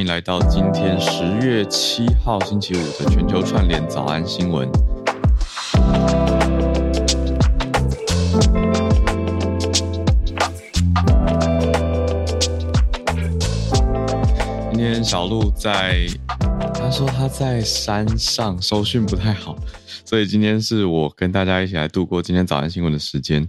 欢迎来到今天十月七号星期五的全球串联早安新闻。今天小鹿在，他说他在山上收讯不太好，所以今天是我跟大家一起来度过今天早安新闻的时间。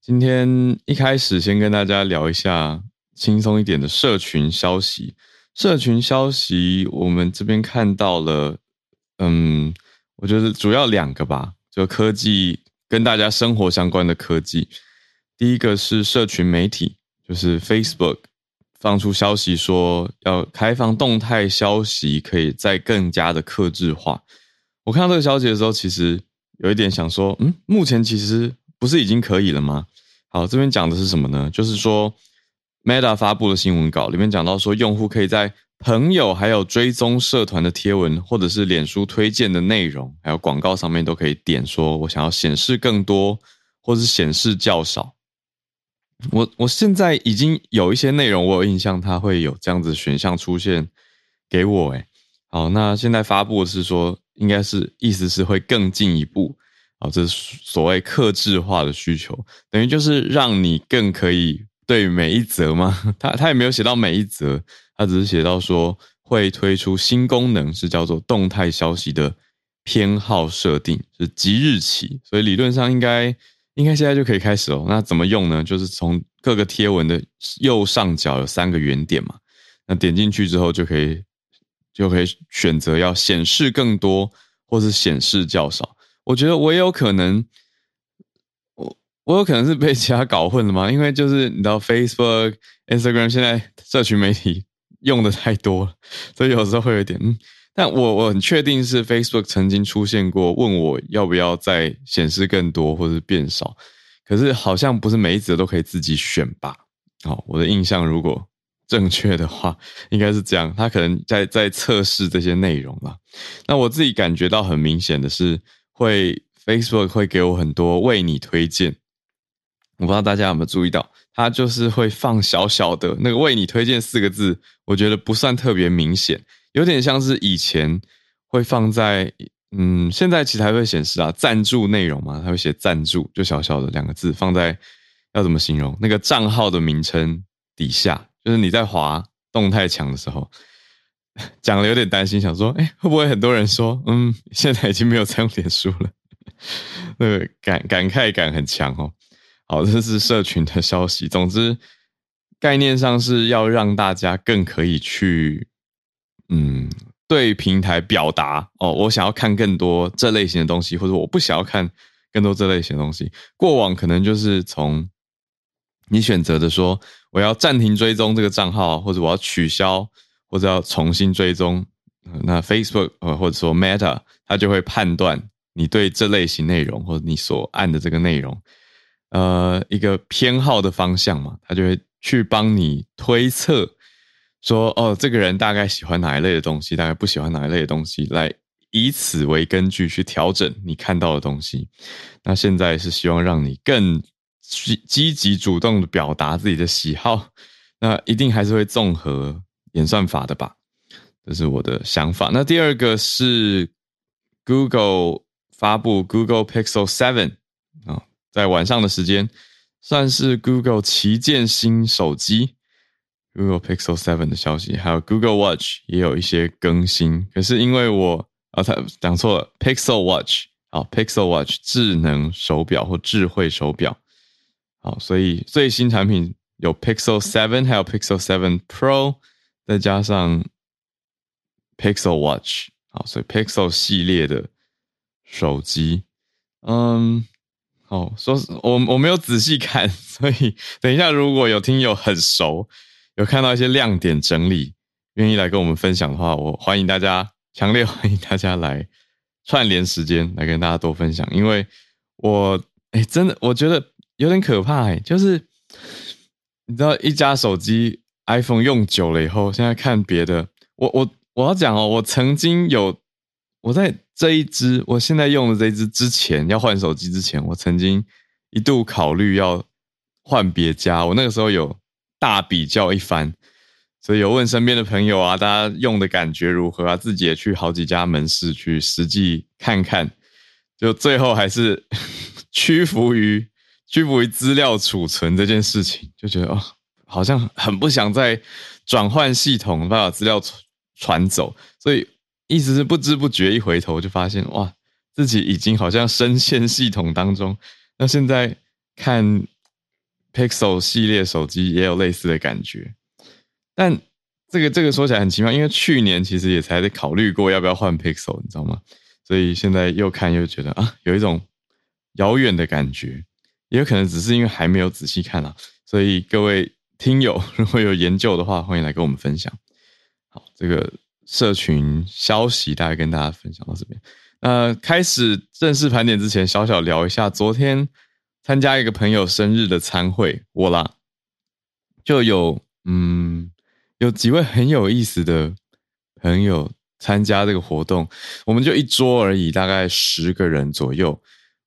今天一开始先跟大家聊一下。轻松一点的社群消息，社群消息，我们这边看到了，嗯，我觉得主要两个吧，就科技跟大家生活相关的科技。第一个是社群媒体，就是 Facebook 放出消息说要开放动态消息，可以再更加的客制化。我看到这个消息的时候，其实有一点想说，嗯，目前其实不是已经可以了吗？好，这边讲的是什么呢？就是说。Meta 发布的新闻稿里面讲到说，用户可以在朋友还有追踪社团的贴文，或者是脸书推荐的内容，还有广告上面都可以点说，我想要显示更多，或是显示较少。我我现在已经有一些内容，我有印象，它会有这样子选项出现给我。诶，好，那现在发布的是说，应该是意思是会更进一步，好，这是所谓克制化的需求，等于就是让你更可以。对每一则吗？他他也没有写到每一则，他只是写到说会推出新功能，是叫做动态消息的偏好设定，是即日起，所以理论上应该应该现在就可以开始哦。那怎么用呢？就是从各个贴文的右上角有三个圆点嘛，那点进去之后就可以就可以选择要显示更多，或是显示较少。我觉得我也有可能。我有可能是被其他搞混了吗？因为就是你知道，Facebook、Instagram 现在社群媒体用的太多了，所以有时候会有点嗯。但我我很确定是 Facebook 曾经出现过，问我要不要再显示更多或者变少。可是好像不是每一则都可以自己选吧？好，我的印象如果正确的话，应该是这样。他可能在在测试这些内容吧。那我自己感觉到很明显的是，会 Facebook 会给我很多为你推荐。我不知道大家有没有注意到，它就是会放小小的那个“为你推荐”四个字，我觉得不算特别明显，有点像是以前会放在嗯，现在其实还会显示啊，赞助内容嘛，它会写赞助，就小小的两个字放在要怎么形容那个账号的名称底下，就是你在滑动态墙的时候，讲了有点担心，想说，哎，会不会很多人说，嗯，现在已经没有在用脸书了，那个感感慨感很强哦。好，这是社群的消息。总之，概念上是要让大家更可以去，嗯，对平台表达哦，我想要看更多这类型的东西，或者我不想要看更多这类型的东西。过往可能就是从你选择的说，我要暂停追踪这个账号，或者我要取消，或者要重新追踪。那 Facebook 呃，或者说 Meta，它就会判断你对这类型内容，或者你所按的这个内容。呃，一个偏好的方向嘛，他就会去帮你推测，说哦，这个人大概喜欢哪一类的东西，大概不喜欢哪一类的东西，来以此为根据去调整你看到的东西。那现在是希望让你更积积极主动的表达自己的喜好，那一定还是会综合演算法的吧？这是我的想法。那第二个是 Google 发布 Google Pixel Seven。在晚上的时间，算是 Google 旗舰新手机 Google Pixel 7的消息，还有 Google Watch 也有一些更新。可是因为我啊，他讲错了，Pixel Watch 好，Pixel Watch 智能手表或智慧手表好，所以最新产品有 Pixel 7，还有 Pixel 7 Pro，再加上 Pixel Watch 好，所以 Pixel 系列的手机，嗯。哦，说是我我没有仔细看，所以等一下如果有听友很熟，有看到一些亮点整理，愿意来跟我们分享的话，我欢迎大家，强烈 欢迎大家来串联时间来跟大家多分享。因为我哎，真的我觉得有点可怕哎，就是你知道，一家手机 iPhone 用久了以后，现在看别的，我我我要讲哦，我曾经有我在这一支我现在用的这一支之前要换手机之前，我曾经一度考虑要换别家，我那个时候有。大比较一番，所以有问身边的朋友啊，大家用的感觉如何啊？自己也去好几家门市去实际看看，就最后还是 屈服于屈服于资料储存这件事情，就觉得哦，好像很不想再转换系统，把资料传传走，所以意思是不知不觉一回头就发现哇，自己已经好像深陷系统当中。那现在看。Pixel 系列手机也有类似的感觉，但这个这个说起来很奇妙，因为去年其实也才在考虑过要不要换 Pixel，你知道吗？所以现在又看又觉得啊，有一种遥远的感觉，也有可能只是因为还没有仔细看啊。所以各位听友如果有研究的话，欢迎来跟我们分享。好，这个社群消息大概跟大家分享到这边。呃，开始正式盘点之前，小小聊一下昨天。参加一个朋友生日的餐会，我啦，就有嗯，有几位很有意思的朋友参加这个活动，我们就一桌而已，大概十个人左右。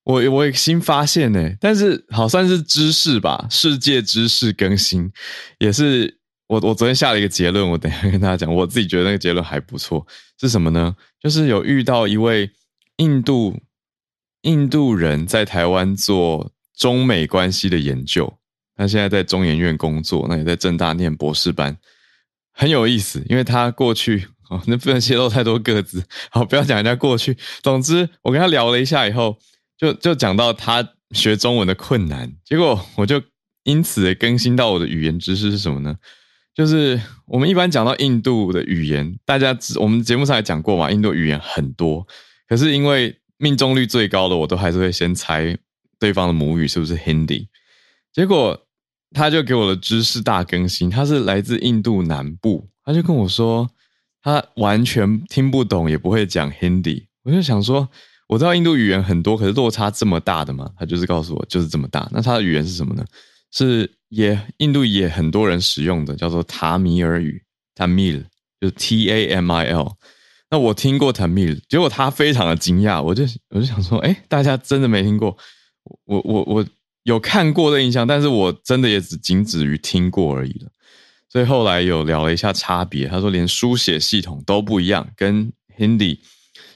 我我也新发现呢，但是好算是知识吧，世界知识更新，也是我我昨天下了一个结论，我等一下跟大家讲，我自己觉得那个结论还不错，是什么呢？就是有遇到一位印度印度人在台湾做。中美关系的研究，他现在在中研院工作，那也在政大念博士班，很有意思。因为他过去哦，那不能泄露太多个资，好，不要讲人家过去。总之，我跟他聊了一下以后，就就讲到他学中文的困难。结果我就因此更新到我的语言知识是什么呢？就是我们一般讲到印度的语言，大家我们节目上也讲过嘛，印度语言很多，可是因为命中率最高的，我都还是会先猜。对方的母语是不是 Hindi？结果他就给我的知识大更新，他是来自印度南部，他就跟我说他完全听不懂，也不会讲 Hindi。我就想说，我知道印度语言很多，可是落差这么大的嘛？他就是告诉我就是这么大。那他的语言是什么呢？是也印度也很多人使用的，叫做塔米尔语，Tamil 就是 T A M I L。那我听过 Tamil，结果他非常的惊讶，我就我就想说，哎，大家真的没听过？我我我有看过的印象，但是我真的也只仅止于听过而已了。所以后来有聊了一下差别，他说连书写系统都不一样，跟 Hindi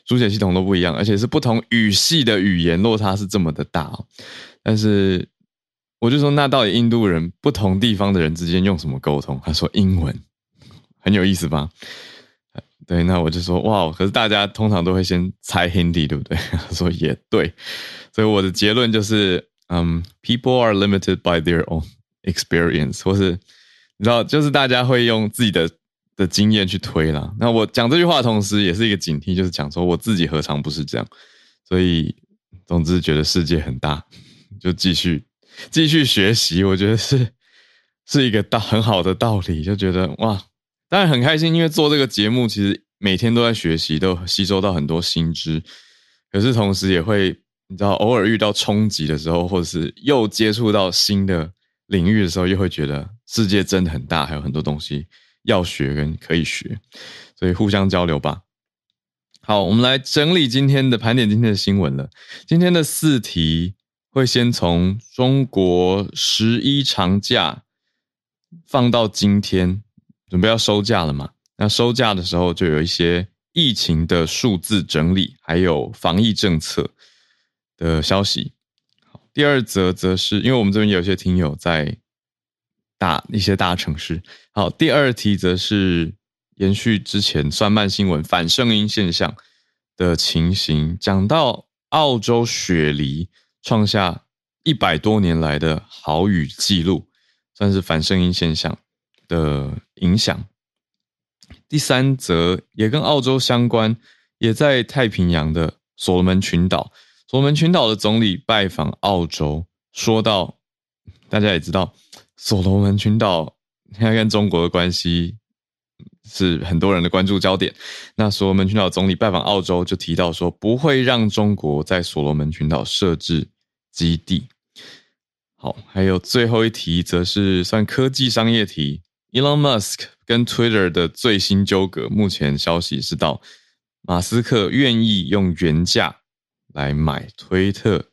书写系统都不一样，而且是不同语系的语言落差是这么的大。但是我就说，那到底印度人不同地方的人之间用什么沟通？他说英文，很有意思吧？对，那我就说哇，可是大家通常都会先猜 Hindi，对不对？他说也对。所以我的结论就是，嗯，people are limited by their own experience，或是你知道，就是大家会用自己的的经验去推啦。那我讲这句话同时，也是一个警惕，就是讲说我自己何尝不是这样。所以，总之觉得世界很大，就继续继续学习，我觉得是是一个道很好的道理。就觉得哇，当然很开心，因为做这个节目，其实每天都在学习，都吸收到很多新知。可是同时也会。你知道，偶尔遇到冲击的时候，或者是又接触到新的领域的时候，又会觉得世界真的很大，还有很多东西要学跟可以学，所以互相交流吧。好，我们来整理今天的盘点，今天的新闻了。今天的四题会先从中国十一长假放到今天，准备要收假了嘛？那收假的时候就有一些疫情的数字整理，还有防疫政策的消息。第二则则是因为我们这边有些听友在大一些大城市。好，第二题则是延续之前算慢新闻反声音现象的情形，讲到澳洲雪梨创下一百多年来的豪雨记录，算是反声音现象的影响。第三则也跟澳洲相关，也在太平洋的所罗门群岛。所罗门群岛的总理拜访澳洲，说到，大家也知道，所罗门群岛现在跟中国的关系是很多人的关注焦点。那所罗门群岛总理拜访澳洲，就提到说不会让中国在所罗门群岛设置基地。好，还有最后一题，则是算科技商业题。Elon Musk 跟 Twitter 的最新纠葛，目前消息是到马斯克愿意用原价来买推特，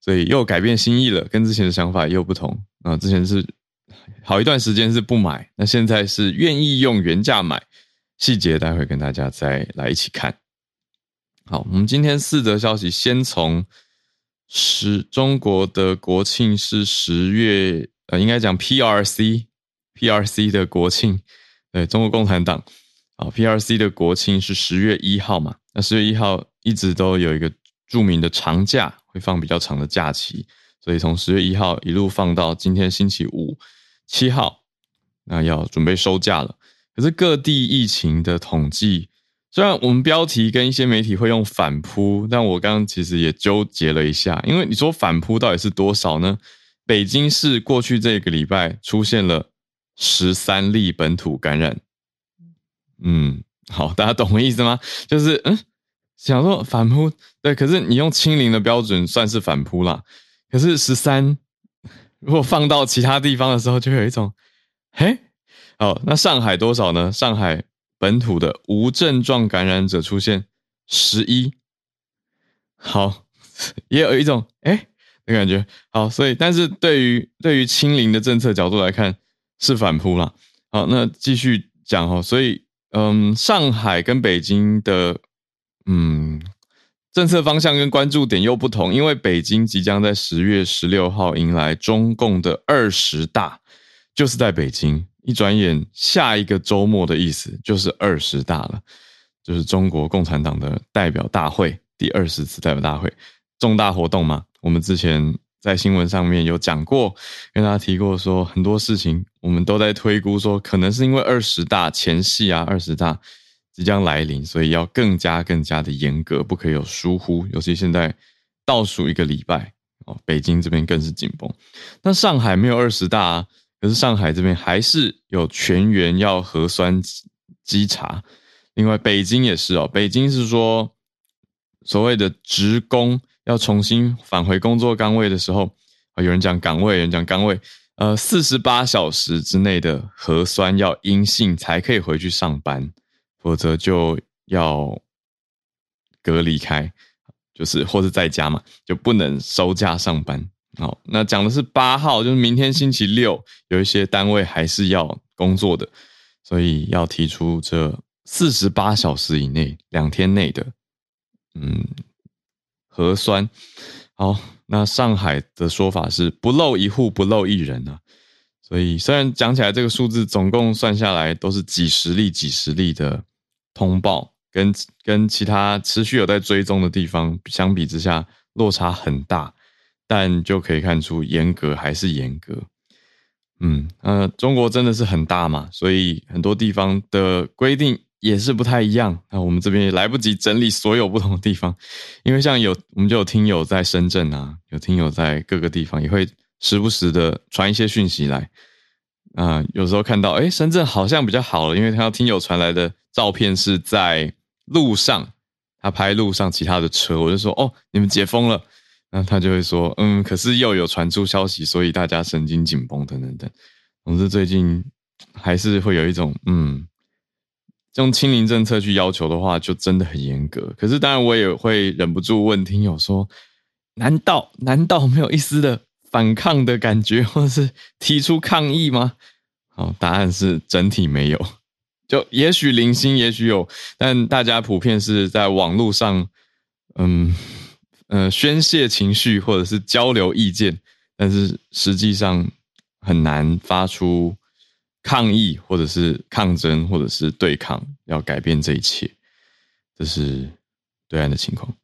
所以又改变心意了，跟之前的想法又不同。啊，之前是好一段时间是不买，那现在是愿意用原价买，细节待会跟大家再来一起看。好，我们今天四则消息，先从。十中国的国庆是十月，呃，应该讲 PRC，PRC 的国庆，对，中国共产党啊，PRC 的国庆是十月一号嘛？那十月一号一直都有一个著名的长假，会放比较长的假期，所以从十月一号一路放到今天星期五七号，那要准备收假了。可是各地疫情的统计。虽然我们标题跟一些媒体会用反扑，但我刚刚其实也纠结了一下，因为你说反扑到底是多少呢？北京市过去这个礼拜出现了十三例本土感染，嗯，好，大家懂我意思吗？就是嗯，想说反扑，对，可是你用清零的标准算是反扑啦，可是十三如果放到其他地方的时候，就有一种，嘿，好，那上海多少呢？上海。本土的无症状感染者出现十一，好，也有一种哎的感觉，好，所以但是对于对于清零的政策角度来看是反扑啦。好，那继续讲哈，所以嗯，上海跟北京的嗯政策方向跟关注点又不同，因为北京即将在十月十六号迎来中共的二十大，就是在北京。一转眼，下一个周末的意思就是二十大了，就是中国共产党的代表大会，第二十次代表大会，重大活动嘛。我们之前在新闻上面有讲过，跟大家提过说很多事情，我们都在推估说，可能是因为二十大前夕啊，二十大即将来临，所以要更加更加的严格，不可以有疏忽。尤其现在倒数一个礼拜哦，北京这边更是紧绷。那上海没有二十大啊。可是上海这边还是有全员要核酸稽查，另外北京也是哦，北京是说所谓的职工要重新返回工作岗位的时候，啊有人讲岗位，有人讲岗位，呃，四十八小时之内的核酸要阴性才可以回去上班，否则就要隔离开，就是或者在家嘛，就不能收假上班。好，那讲的是八号，就是明天星期六，有一些单位还是要工作的，所以要提出这四十八小时以内、两天内的，嗯，核酸。好，那上海的说法是不漏一户，不漏一人啊。所以虽然讲起来这个数字总共算下来都是几十例、几十例的通报，跟跟其他持续有在追踪的地方相比之下，落差很大。但就可以看出，严格还是严格。嗯，呃，中国真的是很大嘛，所以很多地方的规定也是不太一样。那我们这边也来不及整理所有不同的地方，因为像有我们就有听友在深圳啊，有听友在各个地方，也会时不时的传一些讯息来。啊、有时候看到，诶，深圳好像比较好了，因为他听友传来的照片是在路上，他拍路上其他的车，我就说，哦，你们解封了。那他就会说，嗯，可是又有传出消息，所以大家神经紧绷，等等等。总之，最近还是会有一种，嗯，用清零政策去要求的话，就真的很严格。可是，当然我也会忍不住问听友说，难道难道没有一丝的反抗的感觉，或是提出抗议吗？好，答案是整体没有。就也许零星，也许有，但大家普遍是在网络上，嗯。呃，宣泄情绪或者是交流意见，但是实际上很难发出抗议或者是抗争或者是对抗，要改变这一切，这是对岸的情况。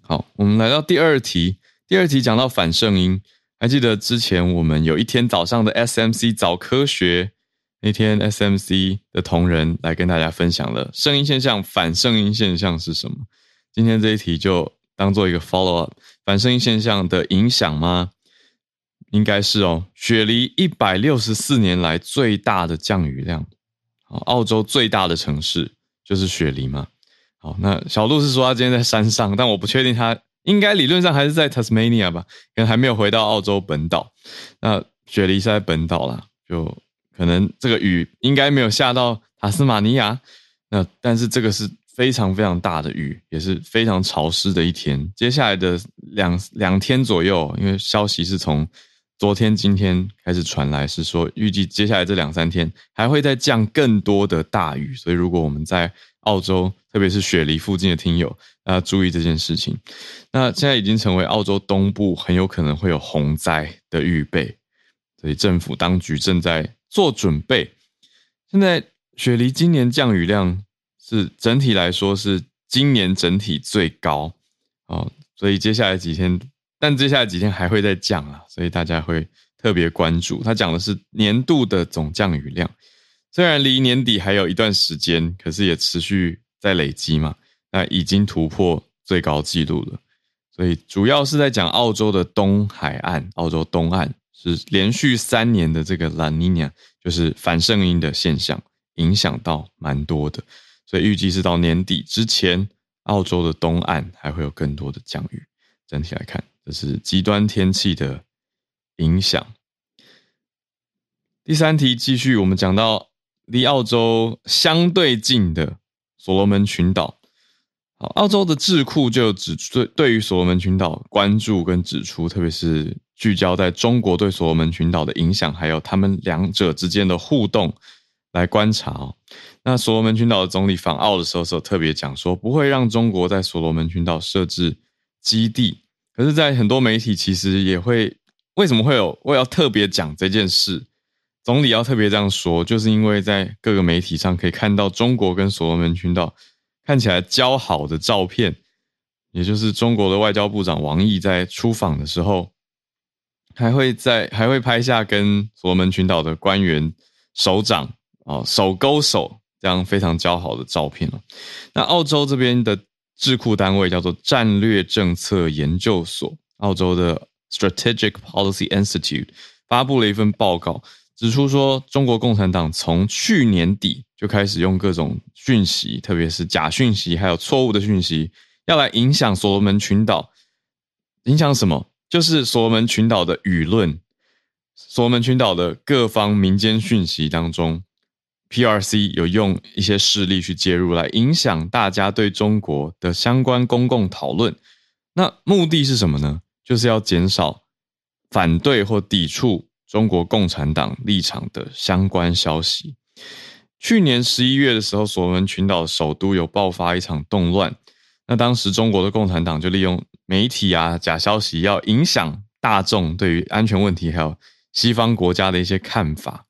好，我们来到第二题，第二题讲到反圣音，还记得之前我们有一天早上的 SMC 早科学那天，SMC 的同仁来跟大家分享了声音现象、反声音现象是什么？今天这一题就。当做一个 follow up，反声音现象的影响吗？应该是哦，雪梨一百六十四年来最大的降雨量。澳洲最大的城市就是雪梨嘛。好，那小鹿是说他今天在山上，但我不确定他应该理论上还是在 Tasmania 吧，可能还没有回到澳洲本岛。那雪梨是在本岛啦，就可能这个雨应该没有下到塔斯马尼亚。那但是这个是非常非常大的雨，也是非常潮湿的一天。接下来的两两天左右，因为消息是从昨天、今天开始传来，是说预计接下来这两三天还会再降更多的大雨。所以如果我们在澳洲，特别是雪梨附近的听友，大家注意这件事情。那现在已经成为澳洲东部很有可能会有洪灾的预备，所以政府当局正在做准备。现在雪梨今年降雨量是整体来说是今年整体最高哦，所以接下来几天，但接下来几天还会再降啊，所以大家会特别关注。他讲的是年度的总降雨量。虽然离年底还有一段时间，可是也持续在累积嘛。那已经突破最高纪录了，所以主要是在讲澳洲的东海岸，澳洲东岸是连续三年的这个拉尼娜，就是反圣婴的现象，影响到蛮多的。所以预计是到年底之前，澳洲的东岸还会有更多的降雨。整体来看，这是极端天气的影响。第三题继续，我们讲到。离澳洲相对近的所罗门群岛，好，澳洲的智库就指对对于所罗门群岛关注跟指出，特别是聚焦在中国对所罗门群岛的影响，还有他们两者之间的互动来观察哦。那所罗门群岛的总理访澳的时候，时候特别讲说，不会让中国在所罗门群岛设置基地。可是，在很多媒体其实也会，为什么会有我要特别讲这件事？总理要特别这样说，就是因为在各个媒体上可以看到中国跟所罗门群岛看起来交好的照片，也就是中国的外交部长王毅在出访的时候，还会在还会拍下跟所罗门群岛的官员首长啊手勾手这样非常交好的照片。那澳洲这边的智库单位叫做战略政策研究所，澳洲的 Strategic Policy Institute 发布了一份报告。指出说，中国共产党从去年底就开始用各种讯息，特别是假讯息，还有错误的讯息，要来影响所罗门群岛。影响什么？就是所罗门群岛的舆论，所罗门群岛的各方民间讯息当中，PRC 有用一些势力去介入，来影响大家对中国的相关公共讨论。那目的是什么呢？就是要减少反对或抵触。中国共产党立场的相关消息。去年十一月的时候，所罗门群岛首都有爆发一场动乱。那当时中国的共产党就利用媒体啊假消息，要影响大众对于安全问题还有西方国家的一些看法。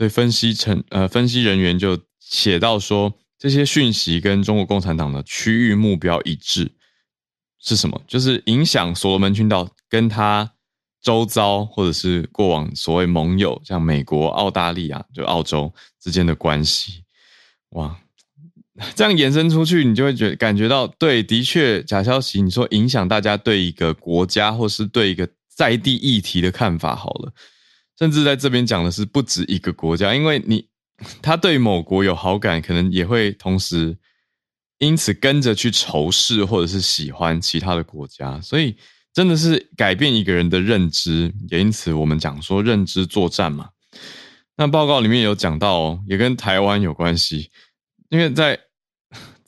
所以分析成呃分析人员就写到说，这些讯息跟中国共产党的区域目标一致是什么？就是影响所罗门群岛跟他。周遭或者是过往所谓盟友，像美国、澳大利亚，就澳洲之间的关系，哇，这样延伸出去，你就会觉感觉到，对，的确，假消息，你说影响大家对一个国家或是对一个在地议题的看法，好了，甚至在这边讲的是不止一个国家，因为你 他对某国有好感，可能也会同时因此跟着去仇视或者是喜欢其他的国家，所以。真的是改变一个人的认知，也因此我们讲说认知作战嘛。那报告里面有讲到哦，也跟台湾有关系，因为在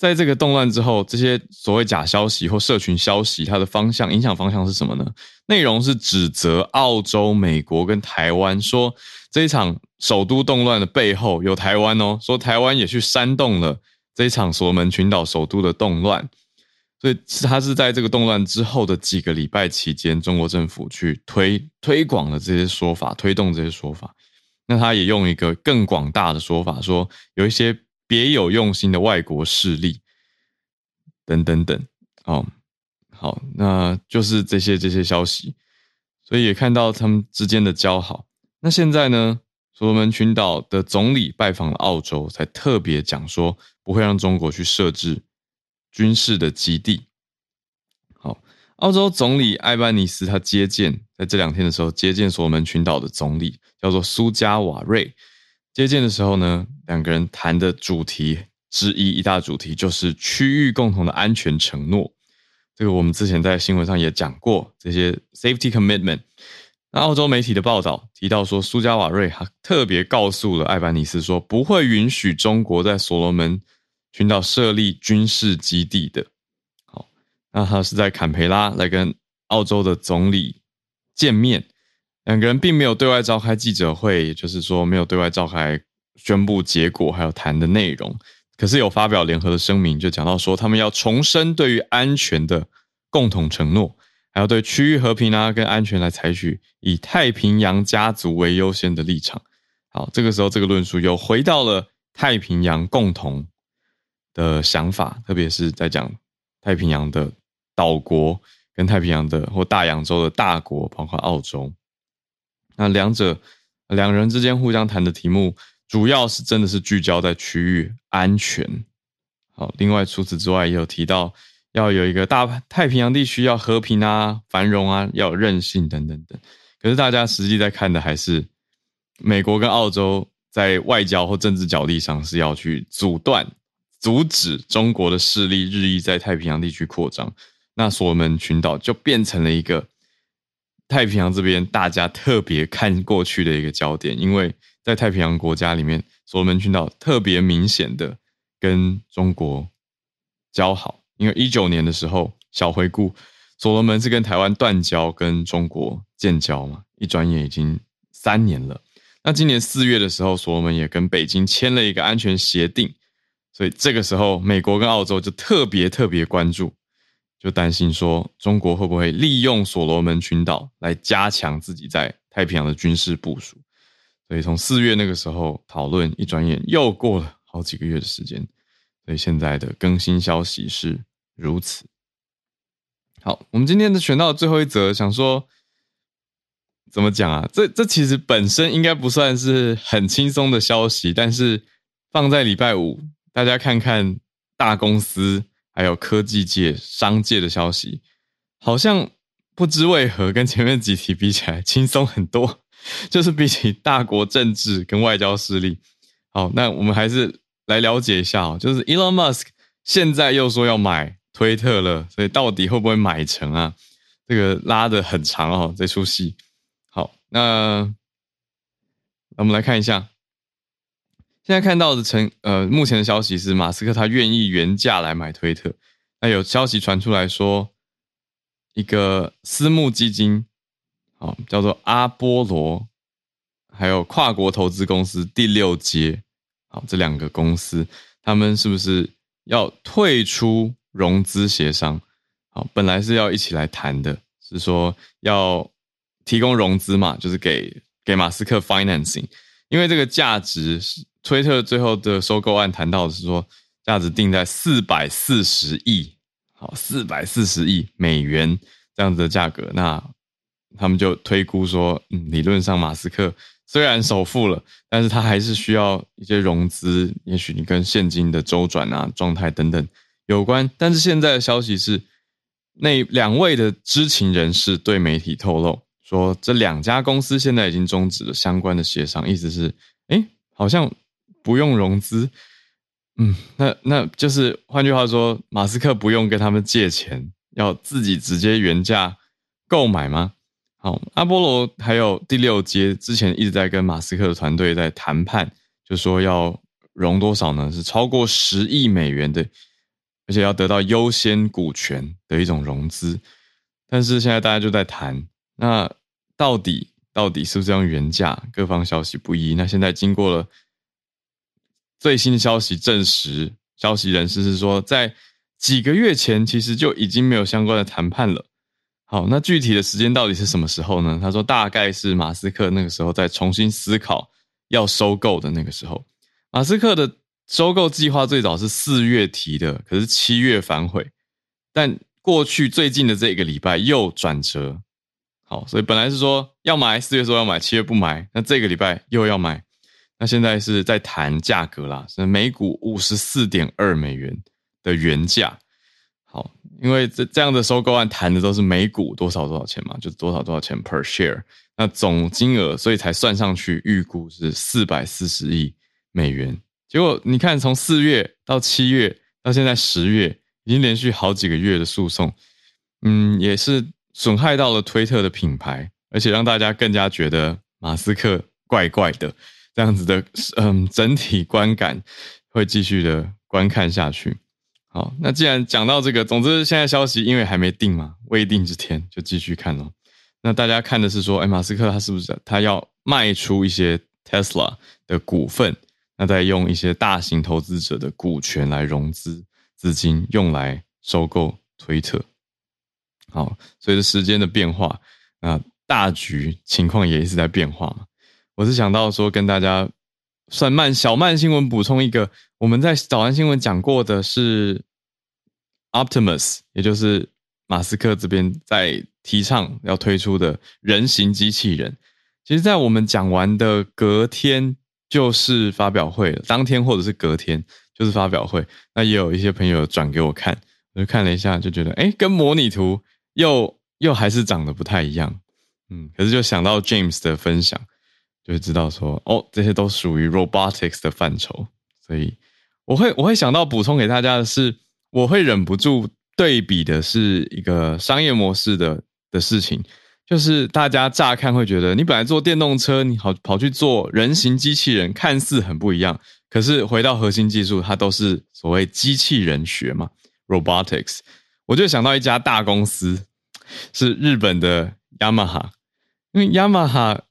在这个动乱之后，这些所谓假消息或社群消息，它的方向影响方向是什么呢？内容是指责澳洲、美国跟台湾，说这一场首都动乱的背后有台湾哦，说台湾也去煽动了这一场所门群岛首都的动乱。所以，他是在这个动乱之后的几个礼拜期间，中国政府去推推广了这些说法，推动这些说法。那他也用一个更广大的说法，说有一些别有用心的外国势力，等等等。哦，好，那就是这些这些消息。所以也看到他们之间的交好。那现在呢，所罗门群岛的总理拜访了澳洲，才特别讲说不会让中国去设置军事的基地，好，澳洲总理艾班尼斯他接见，在这两天的时候接见所罗门群岛的总理，叫做苏加瓦瑞。接见的时候呢，两个人谈的主题之一，一大主题就是区域共同的安全承诺。这个我们之前在新闻上也讲过，这些 safety commitment。那澳洲媒体的报道提到说，苏加瓦瑞还特别告诉了艾班尼斯说，不会允许中国在所罗门群岛设立军事基地的。好，那他是在坎培拉来跟澳洲的总理见面，两个人并没有对外召开记者会，也就是说没有对外召开宣布结果还有谈的内容，可是有发表联合的声明，就讲到说他们要重申对于安全的共同承诺。还要对区域和平啊跟安全来采取以太平洋家族为优先的立场。好，这个时候这个论述又回到了太平洋共同的想法，特别是在讲太平洋的岛国跟太平洋的或大洋洲的大国，包括澳洲。那两者两人之间互相谈的题目，主要是真的是聚焦在区域安全。好，另外除此之外也有提到。要有一个大太平洋地区要和平啊、繁荣啊，要有韧性等等等。可是大家实际在看的还是美国跟澳洲在外交或政治角力上是要去阻断、阻止中国的势力日益在太平洋地区扩张。那所罗门群岛就变成了一个太平洋这边大家特别看过去的一个焦点，因为在太平洋国家里面，所罗门群岛特别明显的跟中国交好。因为一九年的时候，小回顾，所罗门是跟台湾断交，跟中国建交嘛。一转眼已经三年了。那今年四月的时候，所罗门也跟北京签了一个安全协定，所以这个时候，美国跟澳洲就特别特别关注，就担心说中国会不会利用所罗门群岛来加强自己在太平洋的军事部署。所以从四月那个时候讨论，一转眼又过了好几个月的时间。所以现在的更新消息是。如此，好，我们今天的选到最后一则，想说怎么讲啊？这这其实本身应该不算是很轻松的消息，但是放在礼拜五，大家看看大公司还有科技界、商界的消息，好像不知为何跟前面几题比起来轻松很多，就是比起大国政治跟外交势力。好，那我们还是来了解一下哦，就是 Elon Musk 现在又说要买。推特了，所以到底会不会买成啊？这个拉得很长哦，这出戏。好，那我们来看一下，现在看到的成呃，目前的消息是，马斯克他愿意原价来买推特。那有消息传出来说，一个私募基金，哦，叫做阿波罗，还有跨国投资公司第六阶，好，这两个公司，他们是不是要退出？融资协商，好，本来是要一起来谈的，是说要提供融资嘛，就是给给马斯克 financing，因为这个价值是推特最后的收购案谈到的是说价值定在四百四十亿，好，四百四十亿美元这样子的价格，那他们就推估说，嗯，理论上马斯克虽然首付了，但是他还是需要一些融资，也许你跟现金的周转啊、状态等等。有关，但是现在的消息是，那两位的知情人士对媒体透露说，这两家公司现在已经终止了相关的协商，意思是，哎，好像不用融资，嗯，那那就是换句话说，马斯克不用跟他们借钱，要自己直接原价购买吗？好，阿波罗还有第六阶之前一直在跟马斯克的团队在谈判，就说要融多少呢？是超过十亿美元的。而且要得到优先股权的一种融资，但是现在大家就在谈，那到底到底是不是用原价？各方消息不一。那现在经过了最新的消息证实，消息人士是说，在几个月前其实就已经没有相关的谈判了。好，那具体的时间到底是什么时候呢？他说大概是马斯克那个时候在重新思考要收购的那个时候，马斯克的。收购计划最早是四月提的，可是七月反悔。但过去最近的这一个礼拜又转折，好，所以本来是说要买，四月说要买，七月不买，那这个礼拜又要买。那现在是在谈价格啦，是每股五十四点二美元的原价。因为这这样的收购案谈的都是每股多少多少钱嘛，就多少多少钱 per share，那总金额所以才算上去，预估是四百四十亿美元。结果你看，从四月到七月到现在十月，已经连续好几个月的诉讼，嗯，也是损害到了推特的品牌，而且让大家更加觉得马斯克怪怪的这样子的，嗯，整体观感会继续的观看下去。好，那既然讲到这个，总之现在消息因为还没定嘛，未定之天就继续看咯。那大家看的是说，哎，马斯克他是不是他要卖出一些 Tesla 的股份，那再用一些大型投资者的股权来融资资金，用来收购推特。好，随着时间的变化，那大局情况也一直在变化嘛。我是想到说跟大家。算慢小慢新闻补充一个，我们在早安新闻讲过的是 Optimus，也就是马斯克这边在提倡要推出的人形机器人。其实，在我们讲完的隔天就是发表会了，当天或者是隔天就是发表会。那也有一些朋友转给我看，我就看了一下，就觉得诶，跟模拟图又又还是长得不太一样。嗯，可是就想到 James 的分享。就会知道说哦，这些都属于 robotics 的范畴，所以我会我会想到补充给大家的是，我会忍不住对比的是一个商业模式的的事情，就是大家乍看会觉得，你本来做电动车，你好跑去做人形机器人，看似很不一样，可是回到核心技术，它都是所谓机器人学嘛，robotics。我就想到一家大公司，是日本的雅马哈，因为雅马哈。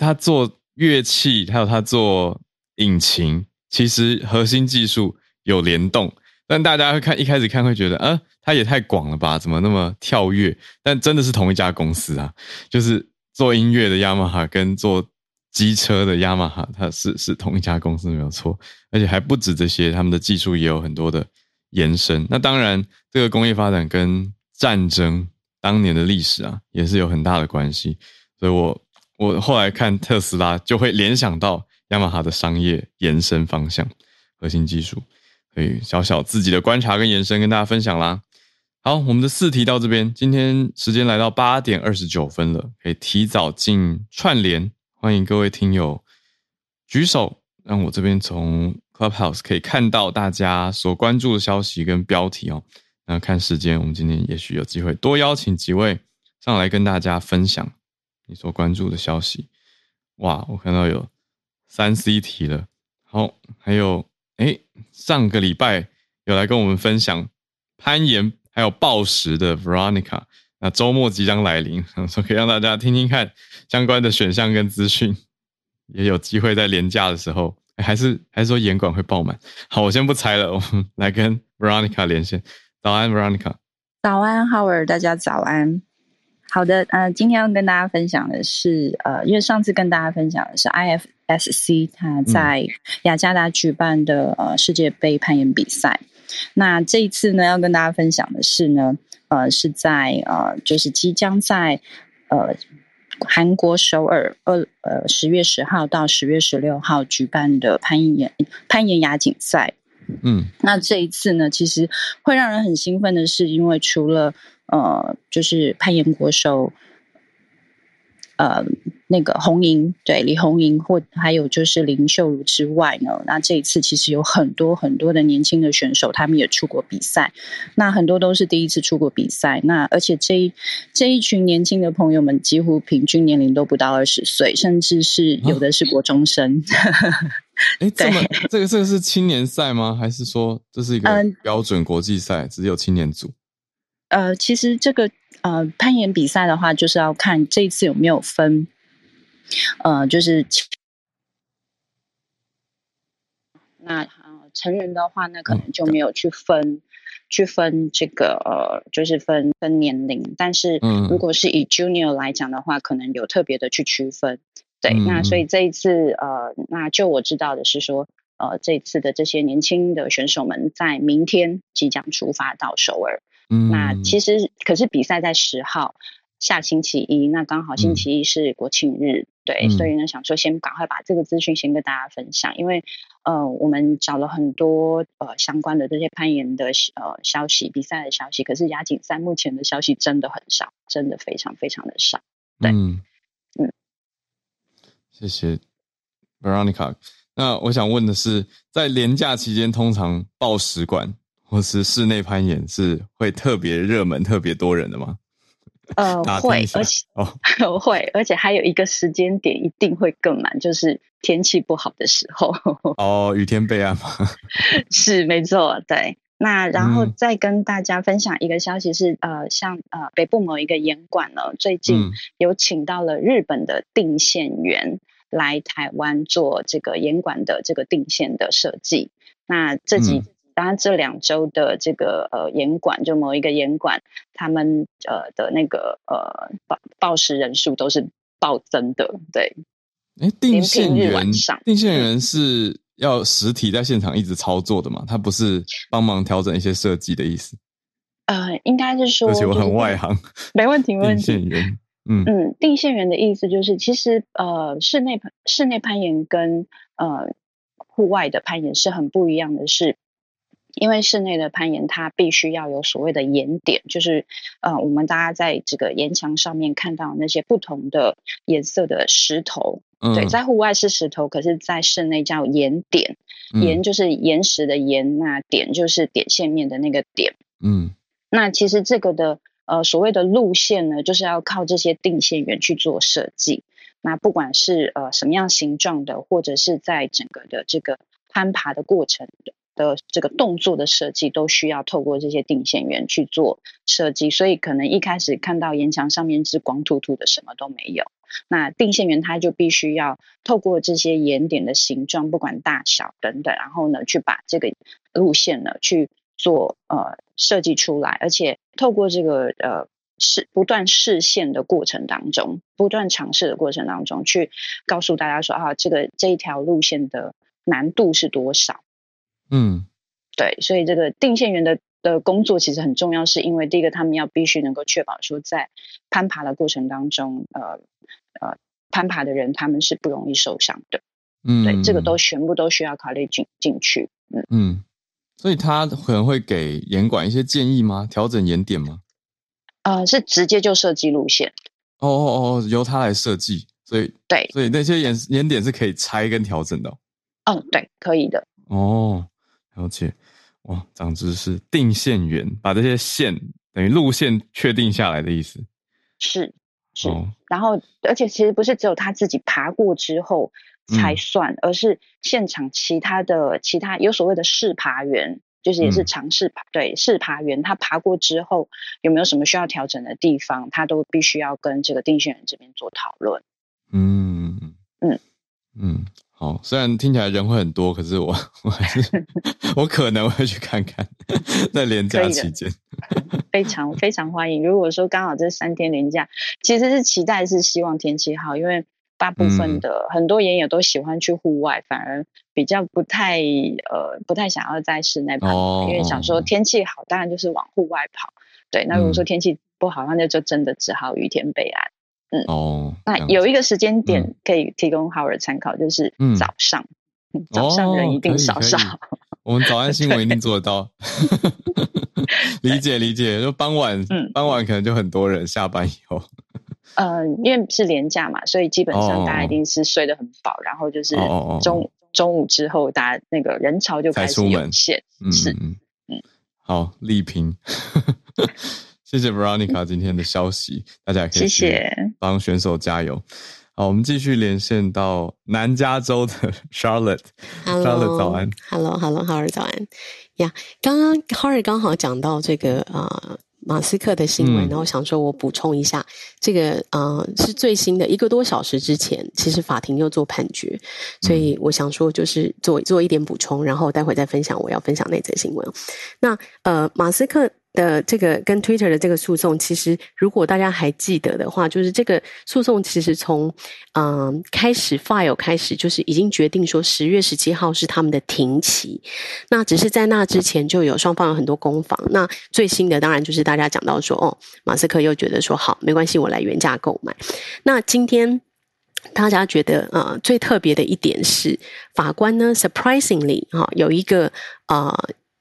他做乐器，还有他做引擎，其实核心技术有联动，但大家会看一开始看会觉得，啊，他也太广了吧，怎么那么跳跃？但真的是同一家公司啊，就是做音乐的雅马哈跟做机车的雅马哈，它是是同一家公司没有错，而且还不止这些，他们的技术也有很多的延伸。那当然，这个工业发展跟战争当年的历史啊，也是有很大的关系，所以我。我后来看特斯拉，就会联想到雅马哈的商业延伸方向、核心技术，所以小小自己的观察跟延伸跟大家分享啦。好，我们的四题到这边，今天时间来到八点二十九分了，可以提早进串联，欢迎各位听友举手，让我这边从 Clubhouse 可以看到大家所关注的消息跟标题哦。那看时间，我们今天也许有机会多邀请几位上来跟大家分享。你所关注的消息，哇！我看到有三 C 题了，好，还有哎，上个礼拜有来跟我们分享攀岩还有暴食的 Veronica，那周末即将来临，说可以让大家听听看相关的选项跟资讯，也有机会在连假的时候，还是还是说严管会爆满？好，我先不猜了，我们来跟 Veronica 连线。早安，Veronica。早安，Howard，大家早安。好的，呃，今天要跟大家分享的是，呃，因为上次跟大家分享的是 IFSC 它在雅加达举办的呃世界杯攀岩比赛，那这一次呢，要跟大家分享的是呢，呃，是在呃，就是即将在呃韩国首尔二呃十月十号到十月十六号举办的攀岩攀岩亚锦赛。嗯，那这一次呢，其实会让人很兴奋的是，因为除了呃，就是攀岩国手，呃，那个红莹，对李红莹，或还有就是林秀如之外呢，那这一次其实有很多很多的年轻的选手，他们也出国比赛，那很多都是第一次出国比赛，那而且这一这一群年轻的朋友们，几乎平均年龄都不到二十岁，甚至是有的是国中生。哎，这么这个这个是青年赛吗？还是说这是一个标准国际赛，只有青年组？呃，其实这个呃攀岩比赛的话，就是要看这一次有没有分，呃，就是那呃成人的话，那可能就没有去分、嗯、去分这个呃，就是分分年龄。但是如果是以 junior 来讲的话，可能有特别的去区分。对，嗯、那所以这一次呃，那就我知道的是说，呃，这一次的这些年轻的选手们在明天即将出发到首尔。嗯，那其实可是比赛在十号下星期一，那刚好星期一是国庆日，嗯、对，所以呢想说先赶快把这个资讯先跟大家分享，因为呃，我们找了很多呃相关的这些攀岩的呃消息、比赛的消息，可是亚锦赛目前的消息真的很少，真的非常非常的少。对，嗯，嗯谢谢 Veronica。那我想问的是，在连假期间，通常报使馆或是室内攀岩是会特别热门、特别多人的吗？呃，会，而且哦，会，而且还有一个时间点一定会更满，就是天气不好的时候。哦，雨天备案吗？是，没错，对。那然后再跟大家分享一个消息是，嗯、呃，像呃北部某一个岩馆呢，最近有请到了日本的定线员来台湾做这个严管的这个定线的设计。那这几。嗯当然，这两周的这个呃严管，就某一个严管，他们呃的那个呃报报时人数都是暴增的。对，哎，定线员，定线员是要实体在现场一直操作的嘛？他不是帮忙调整一些设计的意思。呃，应该是说，而且我很外行，没问题，没问题。定线员，嗯嗯，定线员的意思就是，其实呃室内室内攀岩跟呃户外的攀岩是很不一样的，是。因为室内的攀岩，它必须要有所谓的岩点，就是呃，我们大家在这个岩墙上面看到那些不同的颜色的石头。嗯、对，在户外是石头，可是在室内叫岩点。岩就是岩石的岩，那点就是点线面的那个点。嗯，那其实这个的呃所谓的路线呢，就是要靠这些定线员去做设计。那不管是呃什么样形状的，或者是在整个的这个攀爬的过程的。的这个动作的设计都需要透过这些定线员去做设计，所以可能一开始看到岩墙上面是光秃秃的，什么都没有。那定线员他就必须要透过这些岩点的形状，不管大小等等，然后呢去把这个路线呢去做呃设计出来，而且透过这个呃试不断试线的过程当中，不断尝试的过程当中，去告诉大家说啊，这个这一条路线的难度是多少。嗯，对，所以这个定线员的的工作其实很重要，是因为第一个，他们要必须能够确保说，在攀爬的过程当中，呃呃，攀爬的人他们是不容易受伤的。嗯，对，这个都全部都需要考虑进进去。嗯嗯，所以他可能会给岩馆一些建议吗？调整岩点吗？呃，是直接就设计路线。哦哦哦，由他来设计，所以对，所以那些岩岩点是可以拆跟调整的哦。嗯，对，可以的。哦。了解，哇，长知识，定线员把这些线等于路线确定下来的意思，是是，哦、然后而且其实不是只有他自己爬过之后才算，嗯、而是现场其他的其他有所谓的试爬员，就是也是尝试爬，嗯、对试爬员，他爬过之后有没有什么需要调整的地方，他都必须要跟这个定线人这边做讨论。嗯嗯嗯。嗯好，虽然听起来人会很多，可是我我还是 我可能会去看看，在连假期间，非常非常欢迎。如果说刚好这三天连假，其实是期待是希望天气好，因为大部分的、嗯、很多岩友都喜欢去户外，反而比较不太呃不太想要在室内跑，哦、因为想说天气好，当然就是往户外跑。对，那如果说天气不好，那就就真的只好雨天备案。嗯哦，那有一个时间点可以提供 Howard 参考，嗯、就是早上，嗯、早上人一定少少。哦、我们早安新闻一定做得到，理解理解。就傍晚，嗯，傍晚可能就很多人下班以后，呃，因为是连假嘛，所以基本上大家一定是睡得很饱，哦、然后就是中午中午之后，大家那个人潮就开始涌现。嗯是。嗯。嗯，好，力拼。谢谢 Veronica 今天的消息，大家也可以谢谢。帮选手加油。好，我们继续连线到南加州的 Charlotte。Charlotte 早安。Hello，Hello，Howard 早安。呀，刚刚 Howard 刚好讲到这个啊。呃马斯克的新闻，然后想说，我补充一下，嗯、这个呃是最新的一个多小时之前，其实法庭又做判决，所以我想说就是做做一点补充，然后待会再分享我要分享那则新闻。那呃，马斯克。的这个跟 Twitter 的这个诉讼，其实如果大家还记得的话，就是这个诉讼其实从嗯、呃、开始 file 开始，就是已经决定说十月十七号是他们的庭期。那只是在那之前就有双方有很多攻防。那最新的当然就是大家讲到说，哦，马斯克又觉得说好没关系，我来原价购买。那今天。大家觉得呃最特别的一点是，法官呢，surprisingly 哈、有一个呃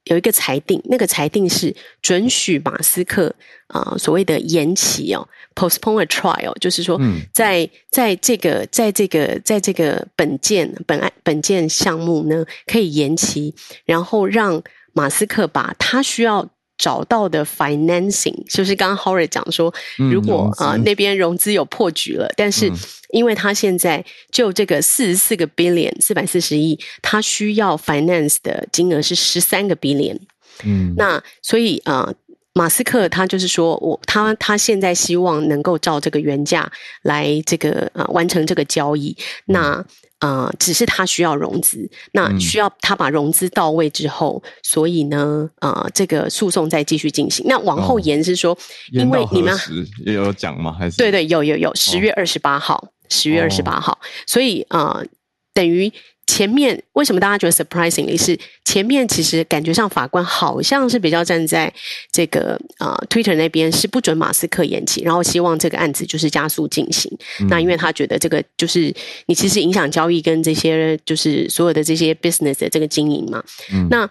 有一个裁定，那个裁定是准许马斯克啊、呃、所谓的延期哦，postpone a trial，就是说在、嗯、在这个在这个在这个本件本案本件项目呢可以延期，然后让马斯克把他需要。找到的 financing 就是刚刚 Horry 讲说，如果啊、嗯呃、那边融资有破局了，但是因为他现在就这个四十四个 billion 四百四十亿，他需要 finance 的金额是十三个 billion，嗯，那所以啊、呃，马斯克他就是说我他他现在希望能够照这个原价来这个啊、呃、完成这个交易，那。呃，只是他需要融资，那需要他把融资到位之后，嗯、所以呢，呃，这个诉讼再继续进行。那往后延是说，哦、因为你们也有讲吗？还是对对，有有有，十月二十八号，十、哦、月二十八号，所以呃，等于。前面为什么大家觉得 surprisingly 是前面其实感觉上法官好像是比较站在这个呃 Twitter 那边是不准马斯克延期，然后希望这个案子就是加速进行。嗯、那因为他觉得这个就是你其实影响交易跟这些就是所有的这些 business 的这个经营嘛。嗯、那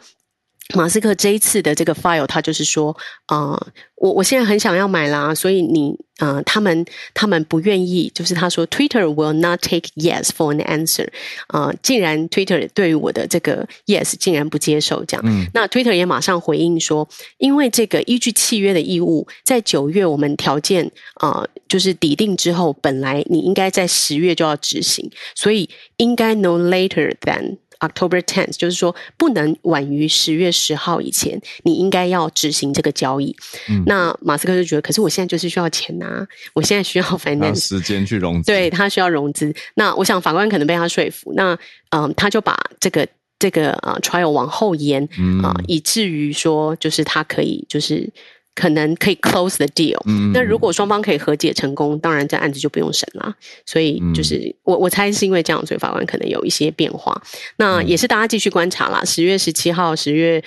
马斯克这一次的这个 file，他就是说，呃，我我现在很想要买啦，所以你，呃，他们他们不愿意，就是他说，Twitter will not take yes for an answer，呃，竟然 Twitter 对于我的这个 yes 竟然不接受这样，嗯，那 Twitter 也马上回应说，因为这个依据契约的义务，在九月我们条件呃就是抵定之后，本来你应该在十月就要执行，所以应该 no later than。October tenth，就是说不能晚于十月十号以前，你应该要执行这个交易。嗯、那马斯克就觉得，可是我现在就是需要钱啊，我现在需要 finance 时间去融资，对，他需要融资。那我想法官可能被他说服，那嗯、呃，他就把这个这个呃 trial 往后延啊、以至于说就是他可以就是。可能可以 close the deal。嗯，那如果双方可以和解成功，当然这案子就不用审了。所以就是、嗯、我我猜是因为这样，所以法官可能有一些变化。那也是大家继续观察啦。十月十七号、十月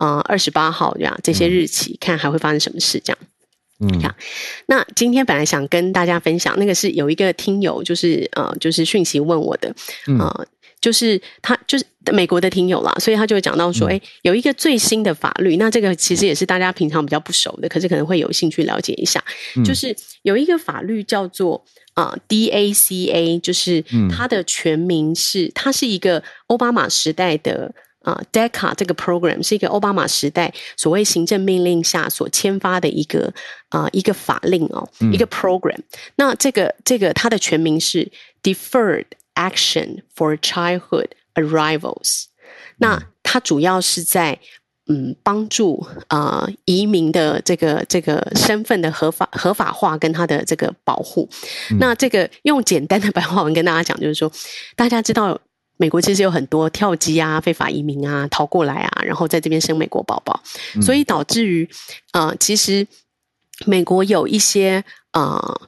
呃二十八号这样这些日期，嗯、看还会发生什么事这样。那今天本来想跟大家分享，那个是有一个听友就是呃就是讯息问我的，呃、嗯。就是他就是美国的听友啦，所以他就会讲到说，哎、嗯，有一个最新的法律，那这个其实也是大家平常比较不熟的，可是可能会有兴趣了解一下。嗯、就是有一个法律叫做啊、呃、DACA，就是它的全名是，它是一个奥巴马时代的啊、呃、DACA 这个 program 是一个奥巴马时代所谓行政命令下所签发的一个啊、呃、一个法令哦，嗯、一个 program。那这个这个它的全名是 Deferred。Action for Childhood Arrivals，那它主要是在嗯帮助啊、呃、移民的这个这个身份的合法合法化跟他的这个保护。嗯、那这个用简单的白话文跟大家讲，就是说大家知道美国其实有很多跳机啊、非法移民啊逃过来啊，然后在这边生美国宝宝，嗯、所以导致于呃其实美国有一些啊。呃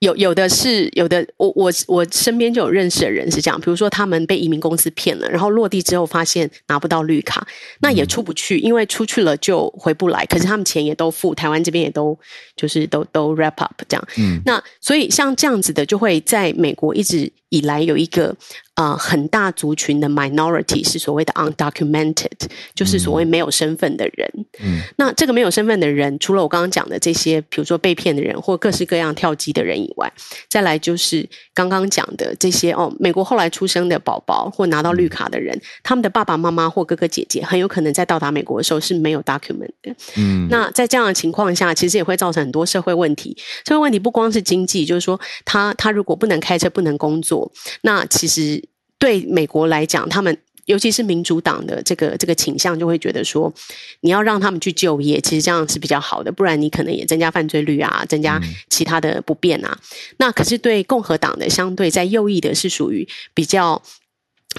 有有的是有的，我我我身边就有认识的人是这样，比如说他们被移民公司骗了，然后落地之后发现拿不到绿卡，那也出不去，因为出去了就回不来。可是他们钱也都付，台湾这边也都就是都都 wrap up 这样。嗯，那所以像这样子的，就会在美国一直以来有一个。呃，很大族群的 minority 是所谓的 undocumented，就是所谓没有身份的人。嗯，那这个没有身份的人，除了我刚刚讲的这些，比如说被骗的人或各式各样跳机的人以外，再来就是刚刚讲的这些哦，美国后来出生的宝宝或拿到绿卡的人，嗯、他们的爸爸妈妈或哥哥姐姐很有可能在到达美国的时候是没有 document 的。嗯，那在这样的情况下，其实也会造成很多社会问题。社会问题不光是经济，就是说他他如果不能开车、不能工作，那其实。对美国来讲，他们尤其是民主党的这个这个倾向，就会觉得说，你要让他们去就业，其实这样是比较好的，不然你可能也增加犯罪率啊，增加其他的不便啊。嗯、那可是对共和党的相对在右翼的是属于比较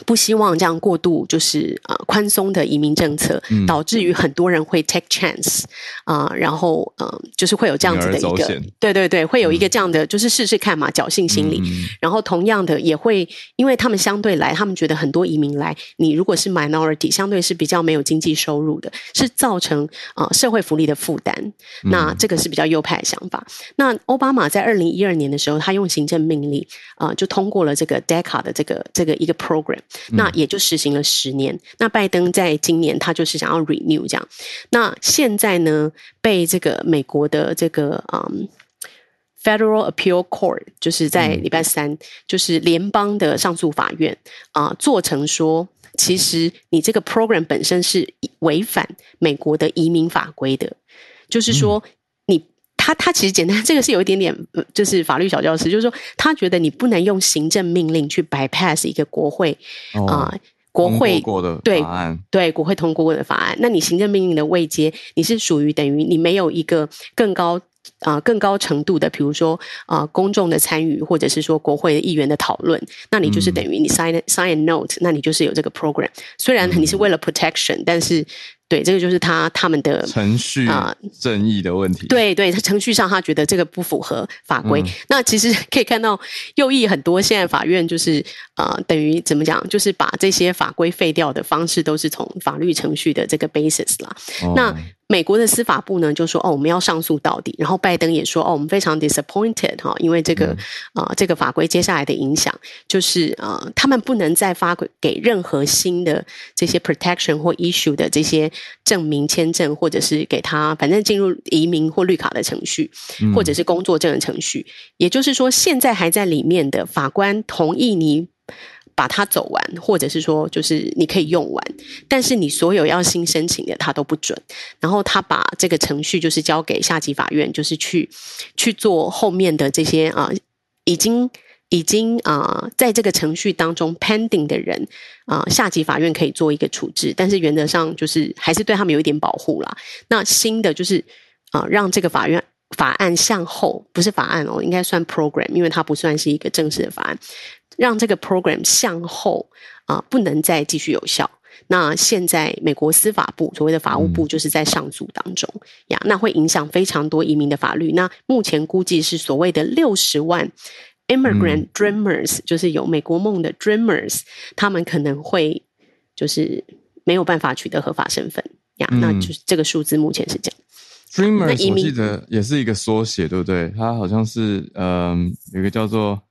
不希望这样过度就是呃宽松的移民政策，嗯、导致于很多人会 take chance 啊、呃，然后呃就是会有这样子的一个对对对，会有一个这样的、嗯、就是试试看嘛，侥幸心理。嗯、然后同样的也会，因为他们相对来，他们觉得很多移民来，你如果是 minority，相对是比较没有经济收入的，是造成啊、呃、社会福利的负担。嗯、那这个是比较右派的想法。那奥巴马在二零一二年的时候，他用行政命令啊、呃、就通过了这个 DACA 的这个这个一个 program。那也就实行了十年。嗯、那拜登在今年，他就是想要 renew 这样。那现在呢，被这个美国的这个嗯 Federal Appeal Court，就是在礼拜三，嗯、就是联邦的上诉法院啊、呃，做成说，其实你这个 program 本身是违反美国的移民法规的，就是说。嗯他他其实简单，这个是有一点点，就是法律小教室，就是说他觉得你不能用行政命令去 bypass 一个国会啊、哦呃，国会过的对对国会通过过的法案，那你行政命令的位阶，你是属于等于你没有一个更高啊、呃、更高程度的，比如说啊、呃、公众的参与，或者是说国会议员的讨论，那你就是等于你 sign sign a note，那你就是有这个 program，虽然你是为了 protection，、嗯、但是。对，这个就是他他们的程序啊正义的问题。呃、对对，他程序上他觉得这个不符合法规。嗯、那其实可以看到右翼很多，现在法院就是呃，等于怎么讲，就是把这些法规废掉的方式，都是从法律程序的这个 basis 啦。哦、那。美国的司法部呢就说哦，我们要上诉到底。然后拜登也说哦，我们非常 disappointed 哈，因为这个啊、呃、这个法规接下来的影响就是啊、呃，他们不能再发给任何新的这些 protection 或 issue 的这些证明签证，或者是给他反正进入移民或绿卡的程序，或者是工作证的程序。嗯、也就是说，现在还在里面的法官同意你。把它走完，或者是说，就是你可以用完，但是你所有要新申请的，他都不准。然后他把这个程序就是交给下级法院，就是去去做后面的这些啊、已经已经啊、在这个程序当中 pending 的人啊、下级法院可以做一个处置，但是原则上就是还是对他们有一点保护啦。那新的就是啊、让这个法院法案向后，不是法案哦，应该算 program，因为它不算是一个正式的法案。让这个 program 向后啊、呃，不能再继续有效。那现在美国司法部所谓的法务部就是在上诉当中呀，那会影响非常多移民的法律。那目前估计是所谓的六十万 immigrant dreamers，、嗯、就是有美国梦的 dreamers，他们可能会就是没有办法取得合法身份呀。嗯、那就是这个数字目前是这样。dreamers 我记得也是一个缩写，对不对？它好像是嗯、呃，有一个叫做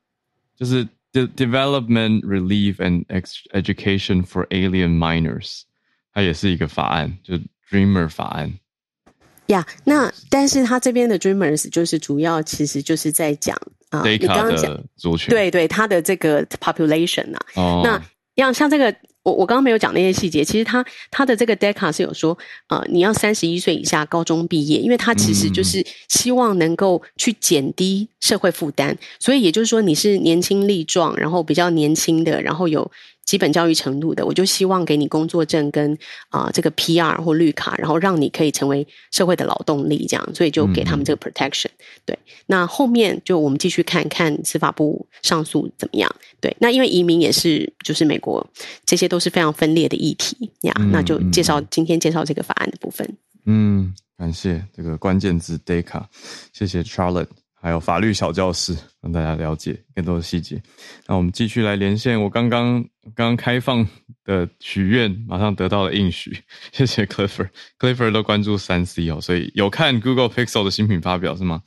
就是。The Development Relief and Education for Alien Minors，它也是一个法案，就 Dreamer 法案。呀，yeah, 那但是他这边的 Dreamers 就是主要其实就是在讲啊，你刚刚讲族群，对对，他的这个 population 啊，哦、那像像这个。 我我刚刚没有讲那些细节，其实他他的这个 DECA 是有说，呃，你要三十一岁以下高中毕业，因为他其实就是希望能够去减低社会负担，所以也就是说你是年轻力壮，然后比较年轻的，然后有。基本教育程度的，我就希望给你工作证跟啊、呃、这个 PR 或绿卡，然后让你可以成为社会的劳动力，这样，所以就给他们这个 protection。嗯、对，那后面就我们继续看看司法部上诉怎么样。对，那因为移民也是就是美国，这些都是非常分裂的议题呀。嗯、那就介绍今天介绍这个法案的部分。嗯，感谢这个关键字 DACA，谢谢 Charlotte。还有法律小教室，让大家了解更多的细节。那我们继续来连线，我刚刚刚开放的许愿，马上得到了应许。谢谢 Clifford，Clifford 都关注三 C 哦，所以有看 Google Pixel 的新品发表是吗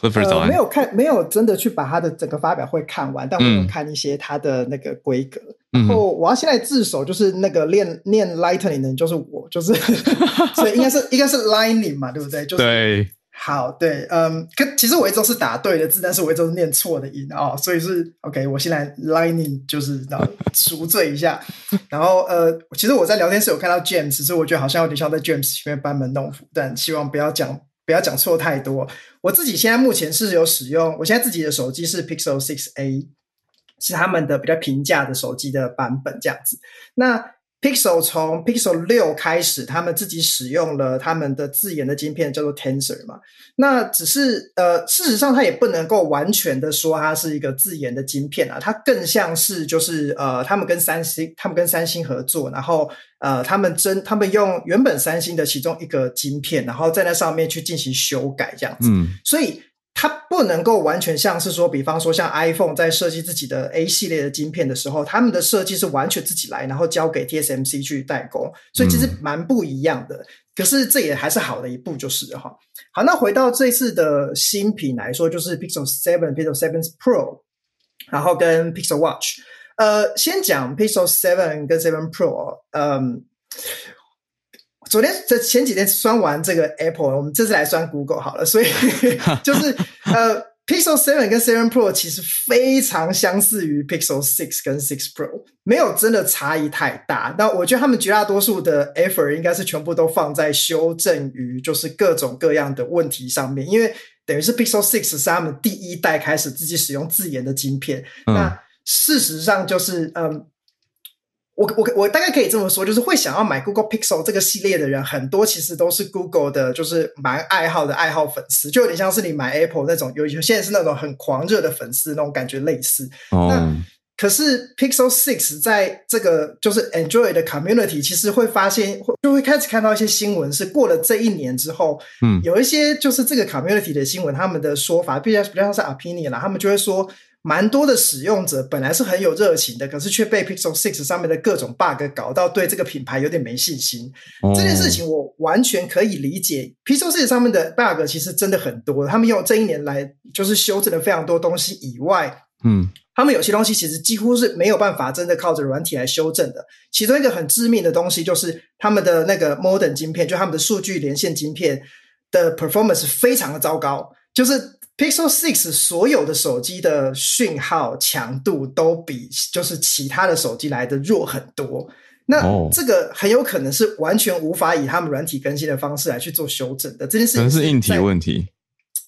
？Clifford 早安。呃，没有看，没有真的去把它的整个发表会看完，但我有看一些它的那个规格。嗯、然后我要现在自首，就是那个练念 Lightning 的人就是我，就是 所以应该是应该是 Lightning 嘛，对不对？就是、对。好，对，嗯，可其实我一直都是打对的字，但是我一直都是念错的音啊、哦，所以是 OK。我现在 Lightning 就是然后 赎罪一下，然后呃，其实我在聊天室有看到 James，所以我觉得好像有点像在 James 前面班门弄斧，但希望不要讲不要讲错太多。我自己现在目前是有使用，我现在自己的手机是 Pixel 6a，是他们的比较平价的手机的版本这样子。那 Pixel 从 Pixel 六开始，他们自己使用了他们的自研的晶片，叫做 Tensor 嘛。那只是呃，事实上它也不能够完全的说它是一个自研的晶片啊，它更像是就是呃，他们跟三星，他们跟三星合作，然后呃，他们真他们用原本三星的其中一个晶片，然后在那上面去进行修改这样子，嗯，所以。它不能够完全像是说，比方说像 iPhone 在设计自己的 A 系列的晶片的时候，他们的设计是完全自己来，然后交给 TSMC 去代工，所以其实蛮不一样的。嗯、可是这也还是好的一步，就是哈。好，那回到这次的新品来说，就是 Pixel Seven、Pixel Seven Pro，然后跟 Pixel Watch。呃，先讲 Pixel Seven 跟 Seven Pro，嗯。昨天这前几天酸完这个 Apple，我们这次来酸 Google 好了。所以 就是呃，Pixel Seven 跟 Seven Pro 其实非常相似于 Pixel Six 跟 Six Pro，没有真的差异太大。那我觉得他们绝大多数的 effort 应该是全部都放在修正于就是各种各样的问题上面，因为等于是 Pixel Six 是他们第一代开始自己使用自研的晶片。嗯、那事实上就是嗯。我我我大概可以这么说，就是会想要买 Google Pixel 这个系列的人，很多其实都是 Google 的，就是蛮爱好的爱好粉丝，就有点像是你买 Apple 那种，有有些人是那种很狂热的粉丝那种感觉类似。哦。那可是 Pixel Six 在这个就是 Android 的 Community，其实会发现，就会开始看到一些新闻，是过了这一年之后，嗯，有一些就是这个 Community 的新闻，他们的说法比较比较像是 Opinion 啦，他们就会说。蛮多的使用者本来是很有热情的，可是却被 Pixel Six 上面的各种 bug 搞到对这个品牌有点没信心。哦、这件事情我完全可以理解。Pixel Six 上面的 bug 其实真的很多，他们用这一年来就是修正了非常多东西以外，嗯，他们有些东西其实几乎是没有办法真的靠着软体来修正的。其中一个很致命的东西就是他们的那个 Modern 晶片，就他们的数据连线晶片的 performance 非常的糟糕，就是。Pixel Six 所有的手机的讯号强度都比就是其他的手机来的弱很多，那这个很有可能是完全无法以他们软体更新的方式来去做修正的。这件事情可能是硬体问题。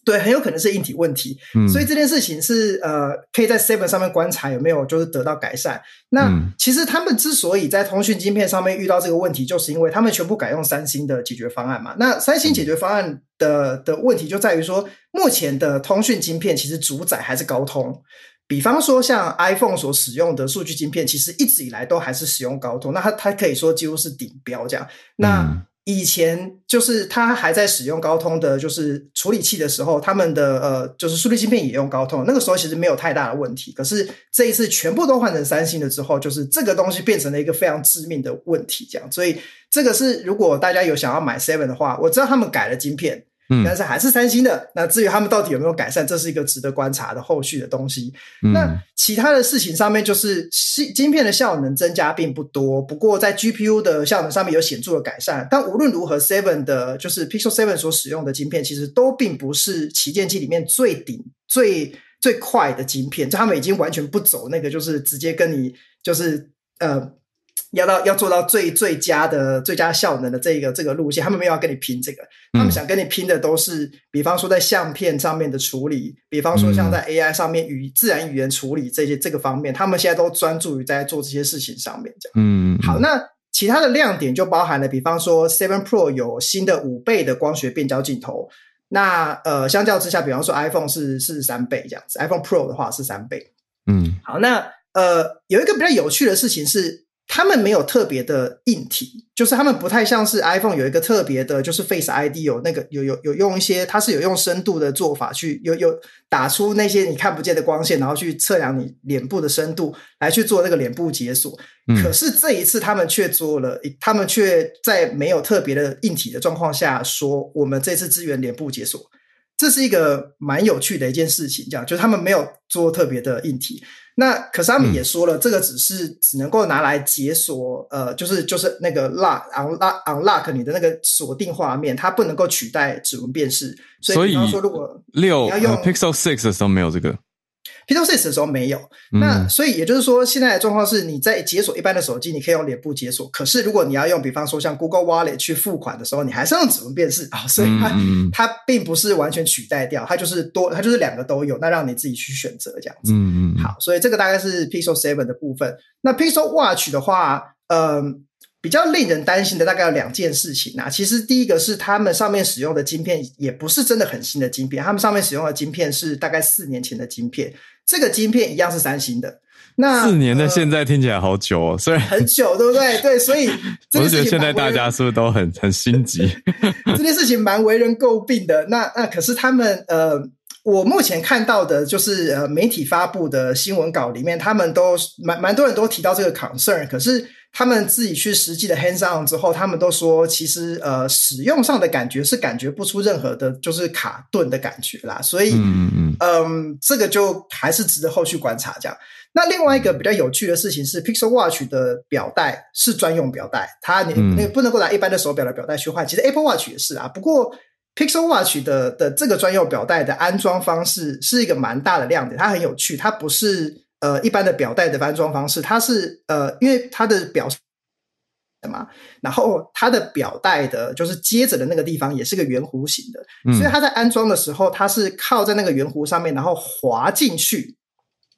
对，很有可能是硬体问题，嗯，所以这件事情是呃，可以在 Seven 上面观察有没有就是得到改善。那、嗯、其实他们之所以在通讯晶片上面遇到这个问题，就是因为他们全部改用三星的解决方案嘛。那三星解决方案的的问题就在于说，目前的通讯晶片其实主宰还是高通。比方说，像 iPhone 所使用的数据晶片，其实一直以来都还是使用高通。那它它可以说几乎是顶标这样。那、嗯以前就是他还在使用高通的，就是处理器的时候，他们的呃，就是数据芯片也用高通。那个时候其实没有太大的问题。可是这一次全部都换成三星了之后，就是这个东西变成了一个非常致命的问题。这样，所以这个是如果大家有想要买 Seven 的话，我知道他们改了晶片。嗯，但是还是三星的。那至于他们到底有没有改善，这是一个值得观察的后续的东西。嗯、那其他的事情上面，就是晶片的效能增加并不多，不过在 GPU 的效能上面有显著的改善。但无论如何，Seven 的就是 Pixel Seven 所使用的晶片，其实都并不是旗舰机里面最顶、最最快的晶片。就他们已经完全不走那个，就是直接跟你就是呃。要到要做到最最佳的最佳效能的这个这个路线，他们没有要跟你拼这个，他们想跟你拼的都是，比方说在相片上面的处理，比方说像在 AI 上面语自然语言处理这些这个方面，他们现在都专注于在做这些事情上面。这样，嗯，好，那其他的亮点就包含了，比方说 Seven Pro 有新的五倍的光学变焦镜头，那呃，相较之下，比方说 iPhone 是是三倍这样子，iPhone Pro 的话是三倍。嗯，好，那呃，有一个比较有趣的事情是。他们没有特别的硬体，就是他们不太像是 iPhone 有一个特别的，就是 Face ID 有那个有有有用一些，它是有用深度的做法去有有打出那些你看不见的光线，然后去测量你脸部的深度来去做那个脸部解锁。嗯。可是这一次他们却做了，他们却在没有特别的硬体的状况下说，我们这次支援脸部解锁，这是一个蛮有趣的一件事情。这样就是他们没有做特别的硬体。那可是他们也说了，嗯、这个只是只能够拿来解锁，呃，就是就是那个 lock unlock unlock 你的那个锁定画面，它不能够取代指纹辨识。所以，比方说，如果六要用 Pixel Six 的时候没有这个。Pixel 6的时候没有，那所以也就是说，现在的状况是你在解锁一般的手机，你可以用脸部解锁。可是如果你要用，比方说像 Google Wallet 去付款的时候，你还是用指纹辨识啊。所以它它并不是完全取代掉，它就是多，它就是两个都有，那让你自己去选择这样子。嗯嗯。好，所以这个大概是 Pixel 7的部分。那 Pixel Watch 的话，嗯、呃。比较令人担心的大概有两件事情啊。其实第一个是他们上面使用的晶片也不是真的很新的晶片，他们上面使用的晶片是大概四年前的晶片。这个晶片一样是三星的。那四年的现在听起来好久哦，虽然很久，对不对？对，所以 我是觉得现在大家是不是都很 很心急？这件事情蛮为人诟病的。那那可是他们呃，我目前看到的就是呃媒体发布的新闻稿里面，他们都蛮蛮多人都提到这个 concern，可是。他们自己去实际的 hands on 之后，他们都说，其实呃，使用上的感觉是感觉不出任何的，就是卡顿的感觉啦。所以，嗯嗯，嗯，这个就还是值得后续观察。这样，那另外一个比较有趣的事情是，Pixel Watch 的表带是专用表带，它你你不能够拿一般的手表的表带去换。其实 Apple Watch 也是啊，不过 Pixel Watch 的的这个专用表带的安装方式是一个蛮大的亮点，它很有趣，它不是。呃，一般的表带的安装方式，它是呃，因为它的表的嘛，然后它的表带的，就是接着的那个地方也是个圆弧形的，嗯、所以它在安装的时候，它是靠在那个圆弧上面，然后滑进去，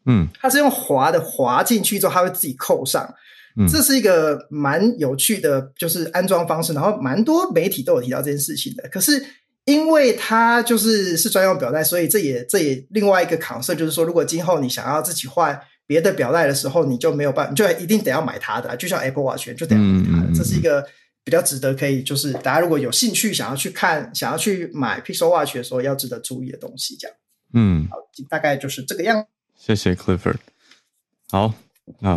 嗯，它是用滑的滑进去之后，它会自己扣上，嗯，这是一个蛮有趣的，就是安装方式，然后蛮多媒体都有提到这件事情的，可是。因为它就是是专用表带，所以这也这也另外一个 concern 就是说，如果今后你想要自己换别的表带的时候，你就没有办法，你就一定得要买它的，就像 Apple Watch 就得要买它的。这是一个比较值得可以，就是大家如果有兴趣想要去看、想要去买 Pixel Watch 的时候，要值得注意的东西。这样，嗯，好，大概就是这个样。谢谢 Clifford。好，那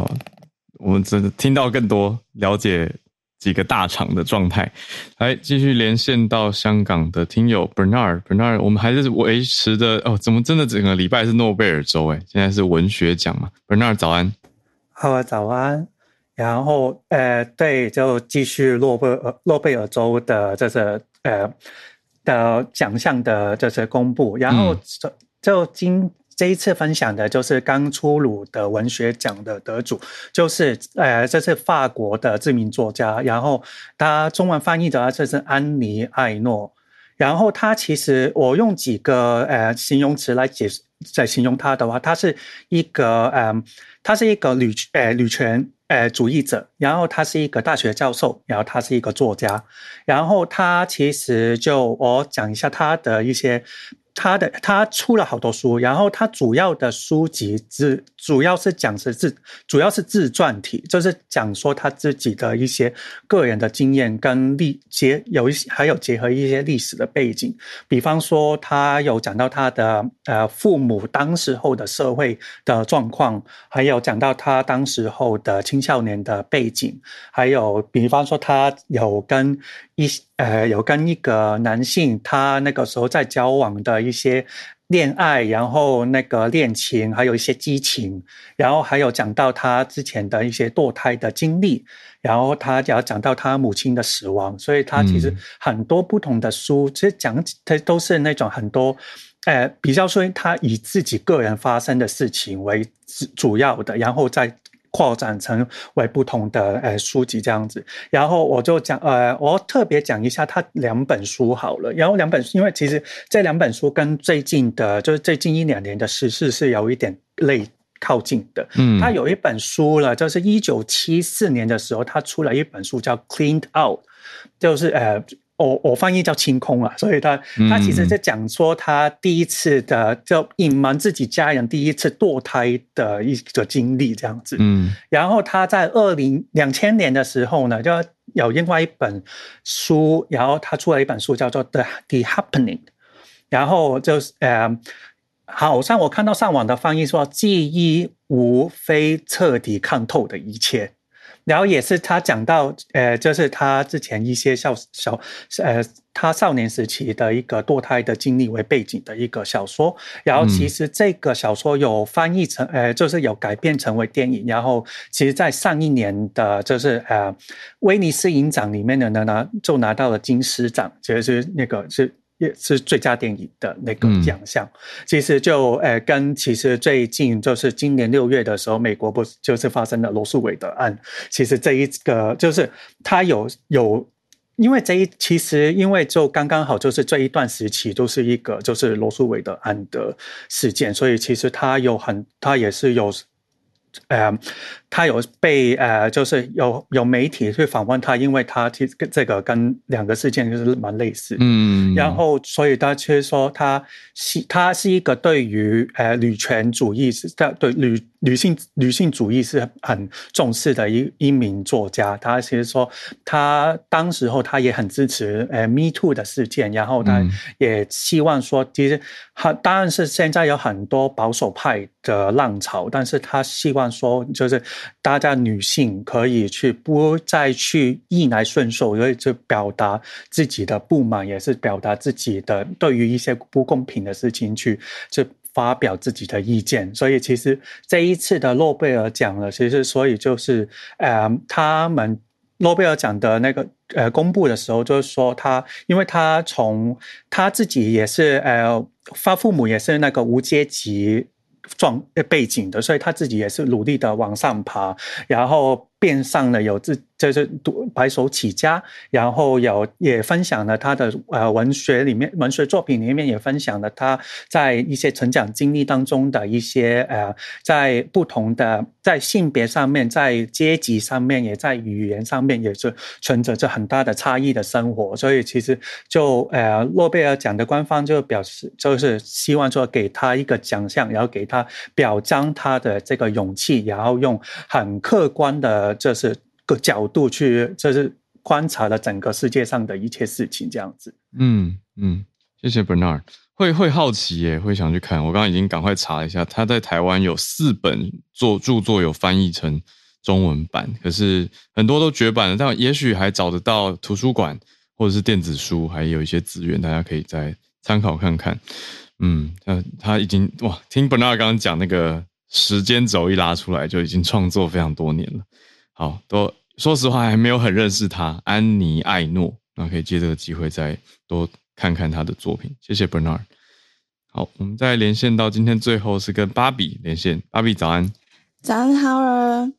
我们真的听到更多了解。几个大厂的状态，来继续连线到香港的听友 Bernard，Bernard，Bernard，我们还是维持的哦，怎么真的整个礼拜是诺贝尔周诶，现在是文学奖嘛，Bernard 早安，好啊早安，然后呃对，就继续诺贝尔诺贝尔周的这是呃的奖项的这些公布，然后就就今。这一次分享的就是刚出炉的文学奖的得主，就是呃，这是法国的知名作家，然后他中文翻译的话，这是安妮艾诺，然后他其实我用几个呃形容词来解释，在形容他的话，他是一个呃，他是一个女呃女权呃主义者，然后他是一个大学教授，然后他是一个作家，然后他其实就我讲一下他的一些。他的他出了好多书，然后他主要的书籍是主要是讲是自主要是自传体，就是讲说他自己的一些个人的经验跟历结有一些还有结合一些历史的背景，比方说他有讲到他的呃父母当时候的社会的状况，还有讲到他当时候的青少年的背景，还有比方说他有跟一些呃有跟一个男性他那个时候在交往的。一些恋爱，然后那个恋情，还有一些激情，然后还有讲到他之前的一些堕胎的经历，然后他要讲到他母亲的死亡，所以他其实很多不同的书，其实讲他都是那种很多，呃，比较说他以自己个人发生的事情为主要的，然后再。扩展成为不同的呃书籍这样子，然后我就讲呃，我特别讲一下他两本书好了。然后两本书，因为其实这两本书跟最近的，就是最近一两年的时事是有一点类靠近的。嗯，他有一本书了，就是一九七四年的时候，他出了一本书叫《Cleaned Out》，就是呃。我我翻译叫清空啊，所以他他其实在讲说他第一次的就隐瞒自己家人第一次堕胎的一个经历这样子，嗯，然后他在二零两千年的时候呢，就有另外一本书，然后他出了一本书叫做《The The Happening》，然后就是呃，好像我看到上网的翻译说，记忆无非彻底看透的一切。然后也是他讲到，呃，就是他之前一些小小，呃，他少年时期的一个堕胎的经历为背景的一个小说。然后其实这个小说有翻译成，呃，就是有改编成为电影。然后其实，在上一年的，就是呃，威尼斯影展里面的呢，拿就拿到了金狮奖，其实是那个是。也是最佳电影的那个奖项，嗯、其实就呃跟其实最近就是今年六月的时候，美国不是就是发生了罗素韦德案，其实这一个就是他有有，因为这一其实因为就刚刚好就是这一段时期都是一个就是罗素韦德案的事件，所以其实他有很他也是有，呃。他有被呃，就是有有媒体去访问他，因为他其实这个跟两个事件就是蛮类似，嗯，然后所以他却说他是他是一个对于呃女权主义是对对女女性女性主义是很重视的一一名作家。他其实说他当时候他也很支持呃 Me Too 的事件，然后他也希望说，其实他当然是现在有很多保守派的浪潮，但是他希望说就是。大家女性可以去不再去逆来顺受，因为就表达自己的不满，也是表达自己的对于一些不公平的事情去去发表自己的意见。所以其实这一次的诺贝尔奖呢，其实所以就是呃，他们诺贝尔奖的那个呃公布的时候，就是说他，因为他从他自己也是呃，发父母也是那个无阶级。状背景的，所以他自己也是努力的往上爬，然后变上了有自。就是读白手起家，然后有也分享了他的呃文学里面文学作品里面也分享了他在一些成长经历当中的一些呃在不同的在性别上面，在阶级上面，也在语言上面也是存在着很大的差异的生活。所以其实就呃诺贝尔奖的官方就表示，就是希望说给他一个奖项，然后给他表彰他的这个勇气，然后用很客观的就是。个角度去，就是观察了整个世界上的一切事情，这样子。嗯嗯，谢谢 Bernard，会会好奇耶，会想去看。我刚刚已经赶快查了一下，他在台湾有四本作著作有翻译成中文版，可是很多都绝版了，但也许还找得到图书馆或者是电子书，还有一些资源，大家可以再参考看看。嗯，他他已经哇，听 Bernard 刚刚讲那个时间轴一拉出来，就已经创作非常多年了。好，都。说实话，还没有很认识他，安妮艾诺。那可以借这个机会再多看看他的作品。谢谢 Bernard。好，我们再连线到今天最后是跟芭比连线。芭比早安，早安，Howard。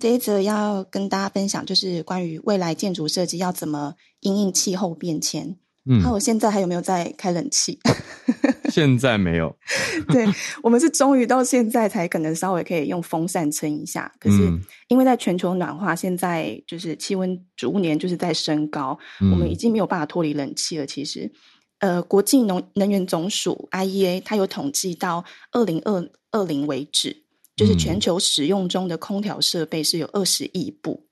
这一则要跟大家分享，就是关于未来建筑设计要怎么因应气候变迁。嗯，那我现在还有没有在开冷气？现在没有，对，我们是终于到现在才可能稍微可以用风扇撑一下。可是因为在全球暖化，现在就是气温逐年就是在升高，嗯、我们已经没有办法脱离冷气了。其实，呃，国际能能源总署 IEA 它有统计到二零二二零为止，就是全球使用中的空调设备是有二十亿部。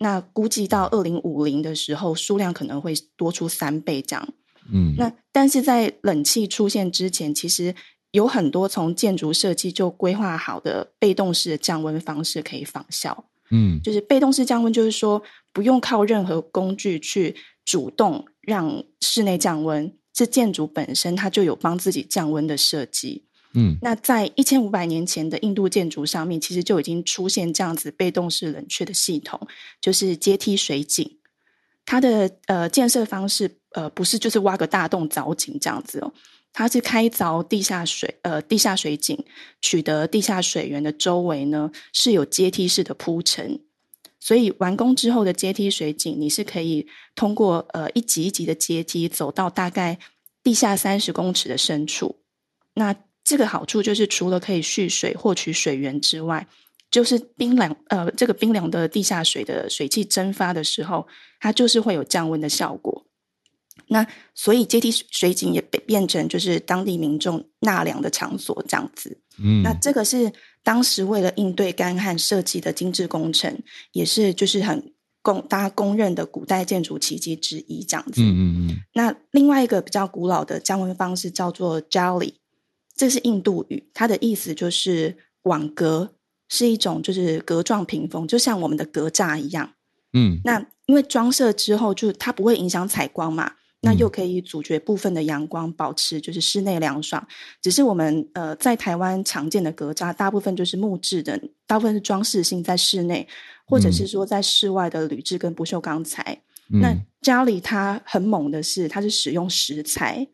那估计到二零五零的时候，数量可能会多出三倍这样。嗯，那但是在冷气出现之前，其实有很多从建筑设计就规划好的被动式的降温方式可以仿效。嗯，就是被动式降温，就是说不用靠任何工具去主动让室内降温，是建筑本身它就有帮自己降温的设计。嗯，那在一千五百年前的印度建筑上面，其实就已经出现这样子被动式冷却的系统，就是阶梯水井。它的呃建设方式呃不是就是挖个大洞凿井这样子哦，它是开凿地下水呃地下水井，取得地下水源的周围呢是有阶梯式的铺陈，所以完工之后的阶梯水井，你是可以通过呃一级一级的阶梯走到大概地下三十公尺的深处，那。这个好处就是，除了可以蓄水获取水源之外，就是冰凉呃，这个冰凉的地下水的水汽蒸发的时候，它就是会有降温的效果。那所以阶梯水井也变变成就是当地民众纳凉的场所这样子。嗯，那这个是当时为了应对干旱设计的精致工程，也是就是很公大家公认的古代建筑奇迹之一这样子。嗯嗯嗯。那另外一个比较古老的降温方式叫做 Jali。这是印度语，它的意思就是网格，是一种就是格状屏风，就像我们的格栅一样。嗯，那因为装设之后，就它不会影响采光嘛，那又可以阻绝部分的阳光，保持就是室内凉爽。只是我们呃在台湾常见的格栅，大部分就是木质的，大部分是装饰性在室内，或者是说在室外的铝制跟不锈钢材。嗯、那家里它很猛的是，它是使用石材。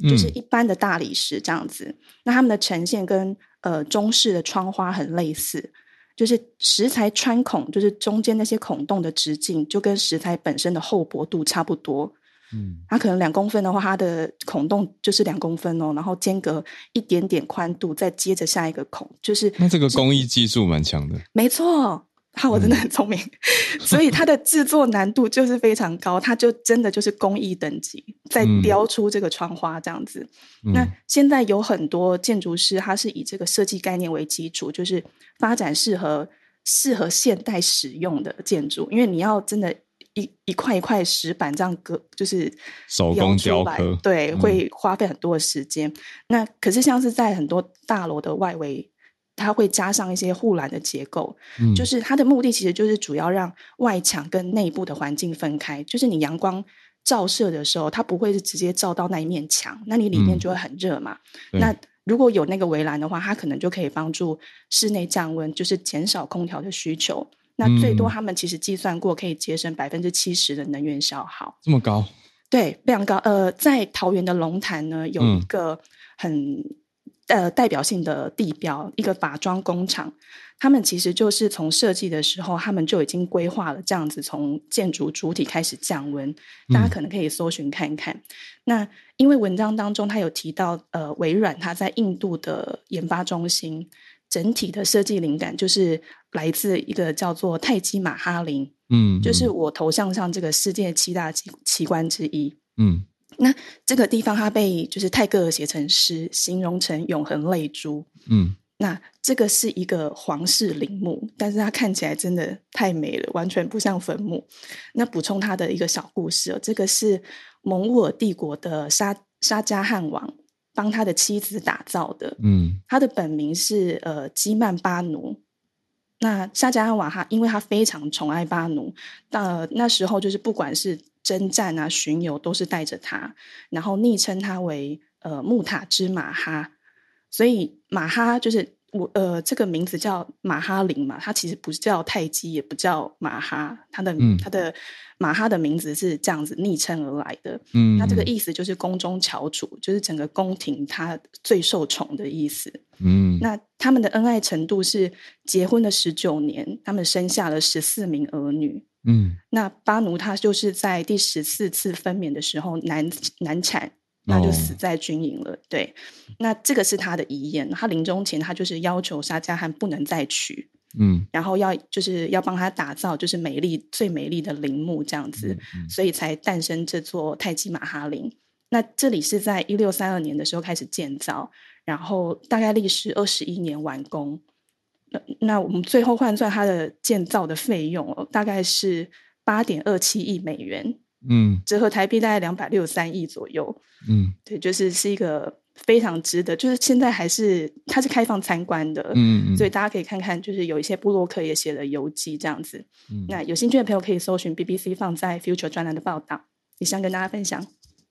就是一般的大理石这样子，嗯、那它们的呈现跟呃中式的窗花很类似，就是石材穿孔，就是中间那些孔洞的直径就跟石材本身的厚薄度差不多，嗯，它可能两公分的话，它的孔洞就是两公分哦，然后间隔一点点宽度，再接着下一个孔，就是那这个工艺技术蛮强的，没错。哈，我真的很聪明，嗯、所以它的制作难度就是非常高，它就真的就是工艺等级，在雕出这个窗花这样子。嗯、那现在有很多建筑师，他是以这个设计概念为基础，就是发展适合适合现代使用的建筑，因为你要真的一一块一块石板这样割，就是手工雕刻，对，嗯、会花费很多的时间。那可是像是在很多大楼的外围。它会加上一些护栏的结构，嗯，就是它的目的其实就是主要让外墙跟内部的环境分开。就是你阳光照射的时候，它不会是直接照到那一面墙，那你里面就会很热嘛。嗯，那如果有那个围栏的话，它可能就可以帮助室内降温，就是减少空调的需求。那最多他们其实计算过，可以节省百分之七十的能源消耗。这么高？对，非常高。呃，在桃园的龙潭呢，有一个很。嗯呃，代表性的地标，一个法装工厂，他们其实就是从设计的时候，他们就已经规划了这样子，从建筑主体开始降温。大家可能可以搜寻看看。嗯、那因为文章当中他有提到，呃，微软它在印度的研发中心，整体的设计灵感就是来自一个叫做泰姬玛哈陵，嗯，嗯，就是我头像上这个世界七大奇奇观之一，嗯。那这个地方，它被就是泰戈尔写成诗，形容成永恒泪珠。嗯，那这个是一个皇室陵墓，但是它看起来真的太美了，完全不像坟墓。那补充它的一个小故事哦，这个是蒙古尔帝国的沙沙加汗王帮他的妻子打造的。嗯，他的本名是呃基曼巴奴。那沙加汗王他因为他非常宠爱巴奴，那那时候就是不管是征战啊，巡游都是带着他，然后昵称他为呃木塔之马哈，所以马哈就是我呃这个名字叫马哈林嘛，他其实不叫泰姬，也不叫马哈，他的、嗯、他的马哈的名字是这样子昵称而来的。嗯，他这个意思就是宫中翘楚，就是整个宫廷他最受宠的意思。嗯，那他们的恩爱程度是结婚了十九年，他们生下了十四名儿女。嗯，那巴奴他就是在第十四次分娩的时候难难产，那就死在军营了。哦、对，那这个是他的遗言。他临终前，他就是要求沙加汗不能再娶，嗯，然后要就是要帮他打造就是美丽最美丽的陵墓这样子，嗯嗯、所以才诞生这座泰姬玛哈陵。那这里是在一六三二年的时候开始建造，然后大概历时二十一年完工。那我们最后换算它的建造的费用哦，大概是八点二七亿美元，嗯，折合台币大概两百六十三亿左右，嗯，对，就是是一个非常值得，就是现在还是它是开放参观的，嗯，嗯，所以大家可以看看，就是有一些布洛克也写了游记这样子，嗯，那有兴趣的朋友可以搜寻 BBC 放在 Future 专栏的报道，也想跟大家分享。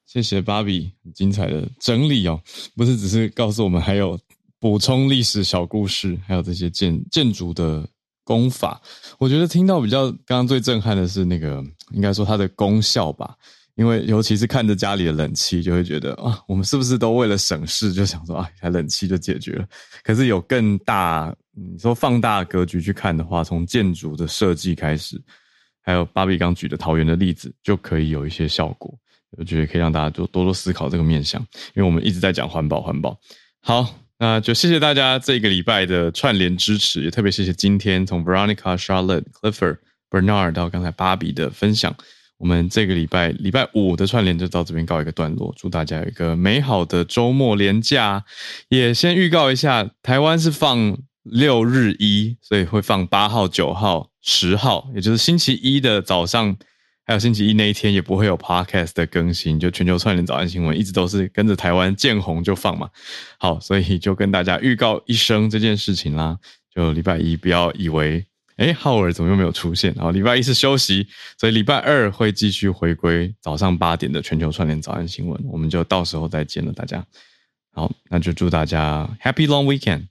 谢谢芭比，很精彩的整理哦，不是只是告诉我们还有。补充历史小故事，还有这些建建筑的功法，我觉得听到比较刚刚最震撼的是那个，应该说它的功效吧。因为尤其是看着家里的冷气，就会觉得啊，我们是不是都为了省事，就想说啊，一台冷气就解决了？可是有更大，你说放大格局去看的话，从建筑的设计开始，还有芭比刚举的桃园的例子，就可以有一些效果。我觉得可以让大家多多多思考这个面向，因为我们一直在讲环保，环保好。那就谢谢大家这个礼拜的串联支持，也特别谢谢今天从 Veronica、Charlotte、Clifford、Bernard 到刚才芭比的分享。我们这个礼拜礼拜五的串联就到这边告一个段落，祝大家有一个美好的周末连假。也先预告一下，台湾是放六日一，所以会放八号、九号、十号，也就是星期一的早上。还有星期一那一天也不会有 podcast 的更新，就全球串联早安新闻一直都是跟着台湾见红就放嘛。好，所以就跟大家预告一声这件事情啦。就礼拜一不要以为，诶，浩尔怎么又没有出现？然后礼拜一是休息，所以礼拜二会继续回归早上八点的全球串联早安新闻，我们就到时候再见了，大家。好，那就祝大家 Happy Long Weekend。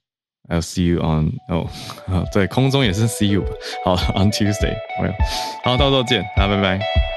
I'll see you on 哦，对，空中也是 see you 吧。好，on Tuesday，好，到时候见，大家拜拜。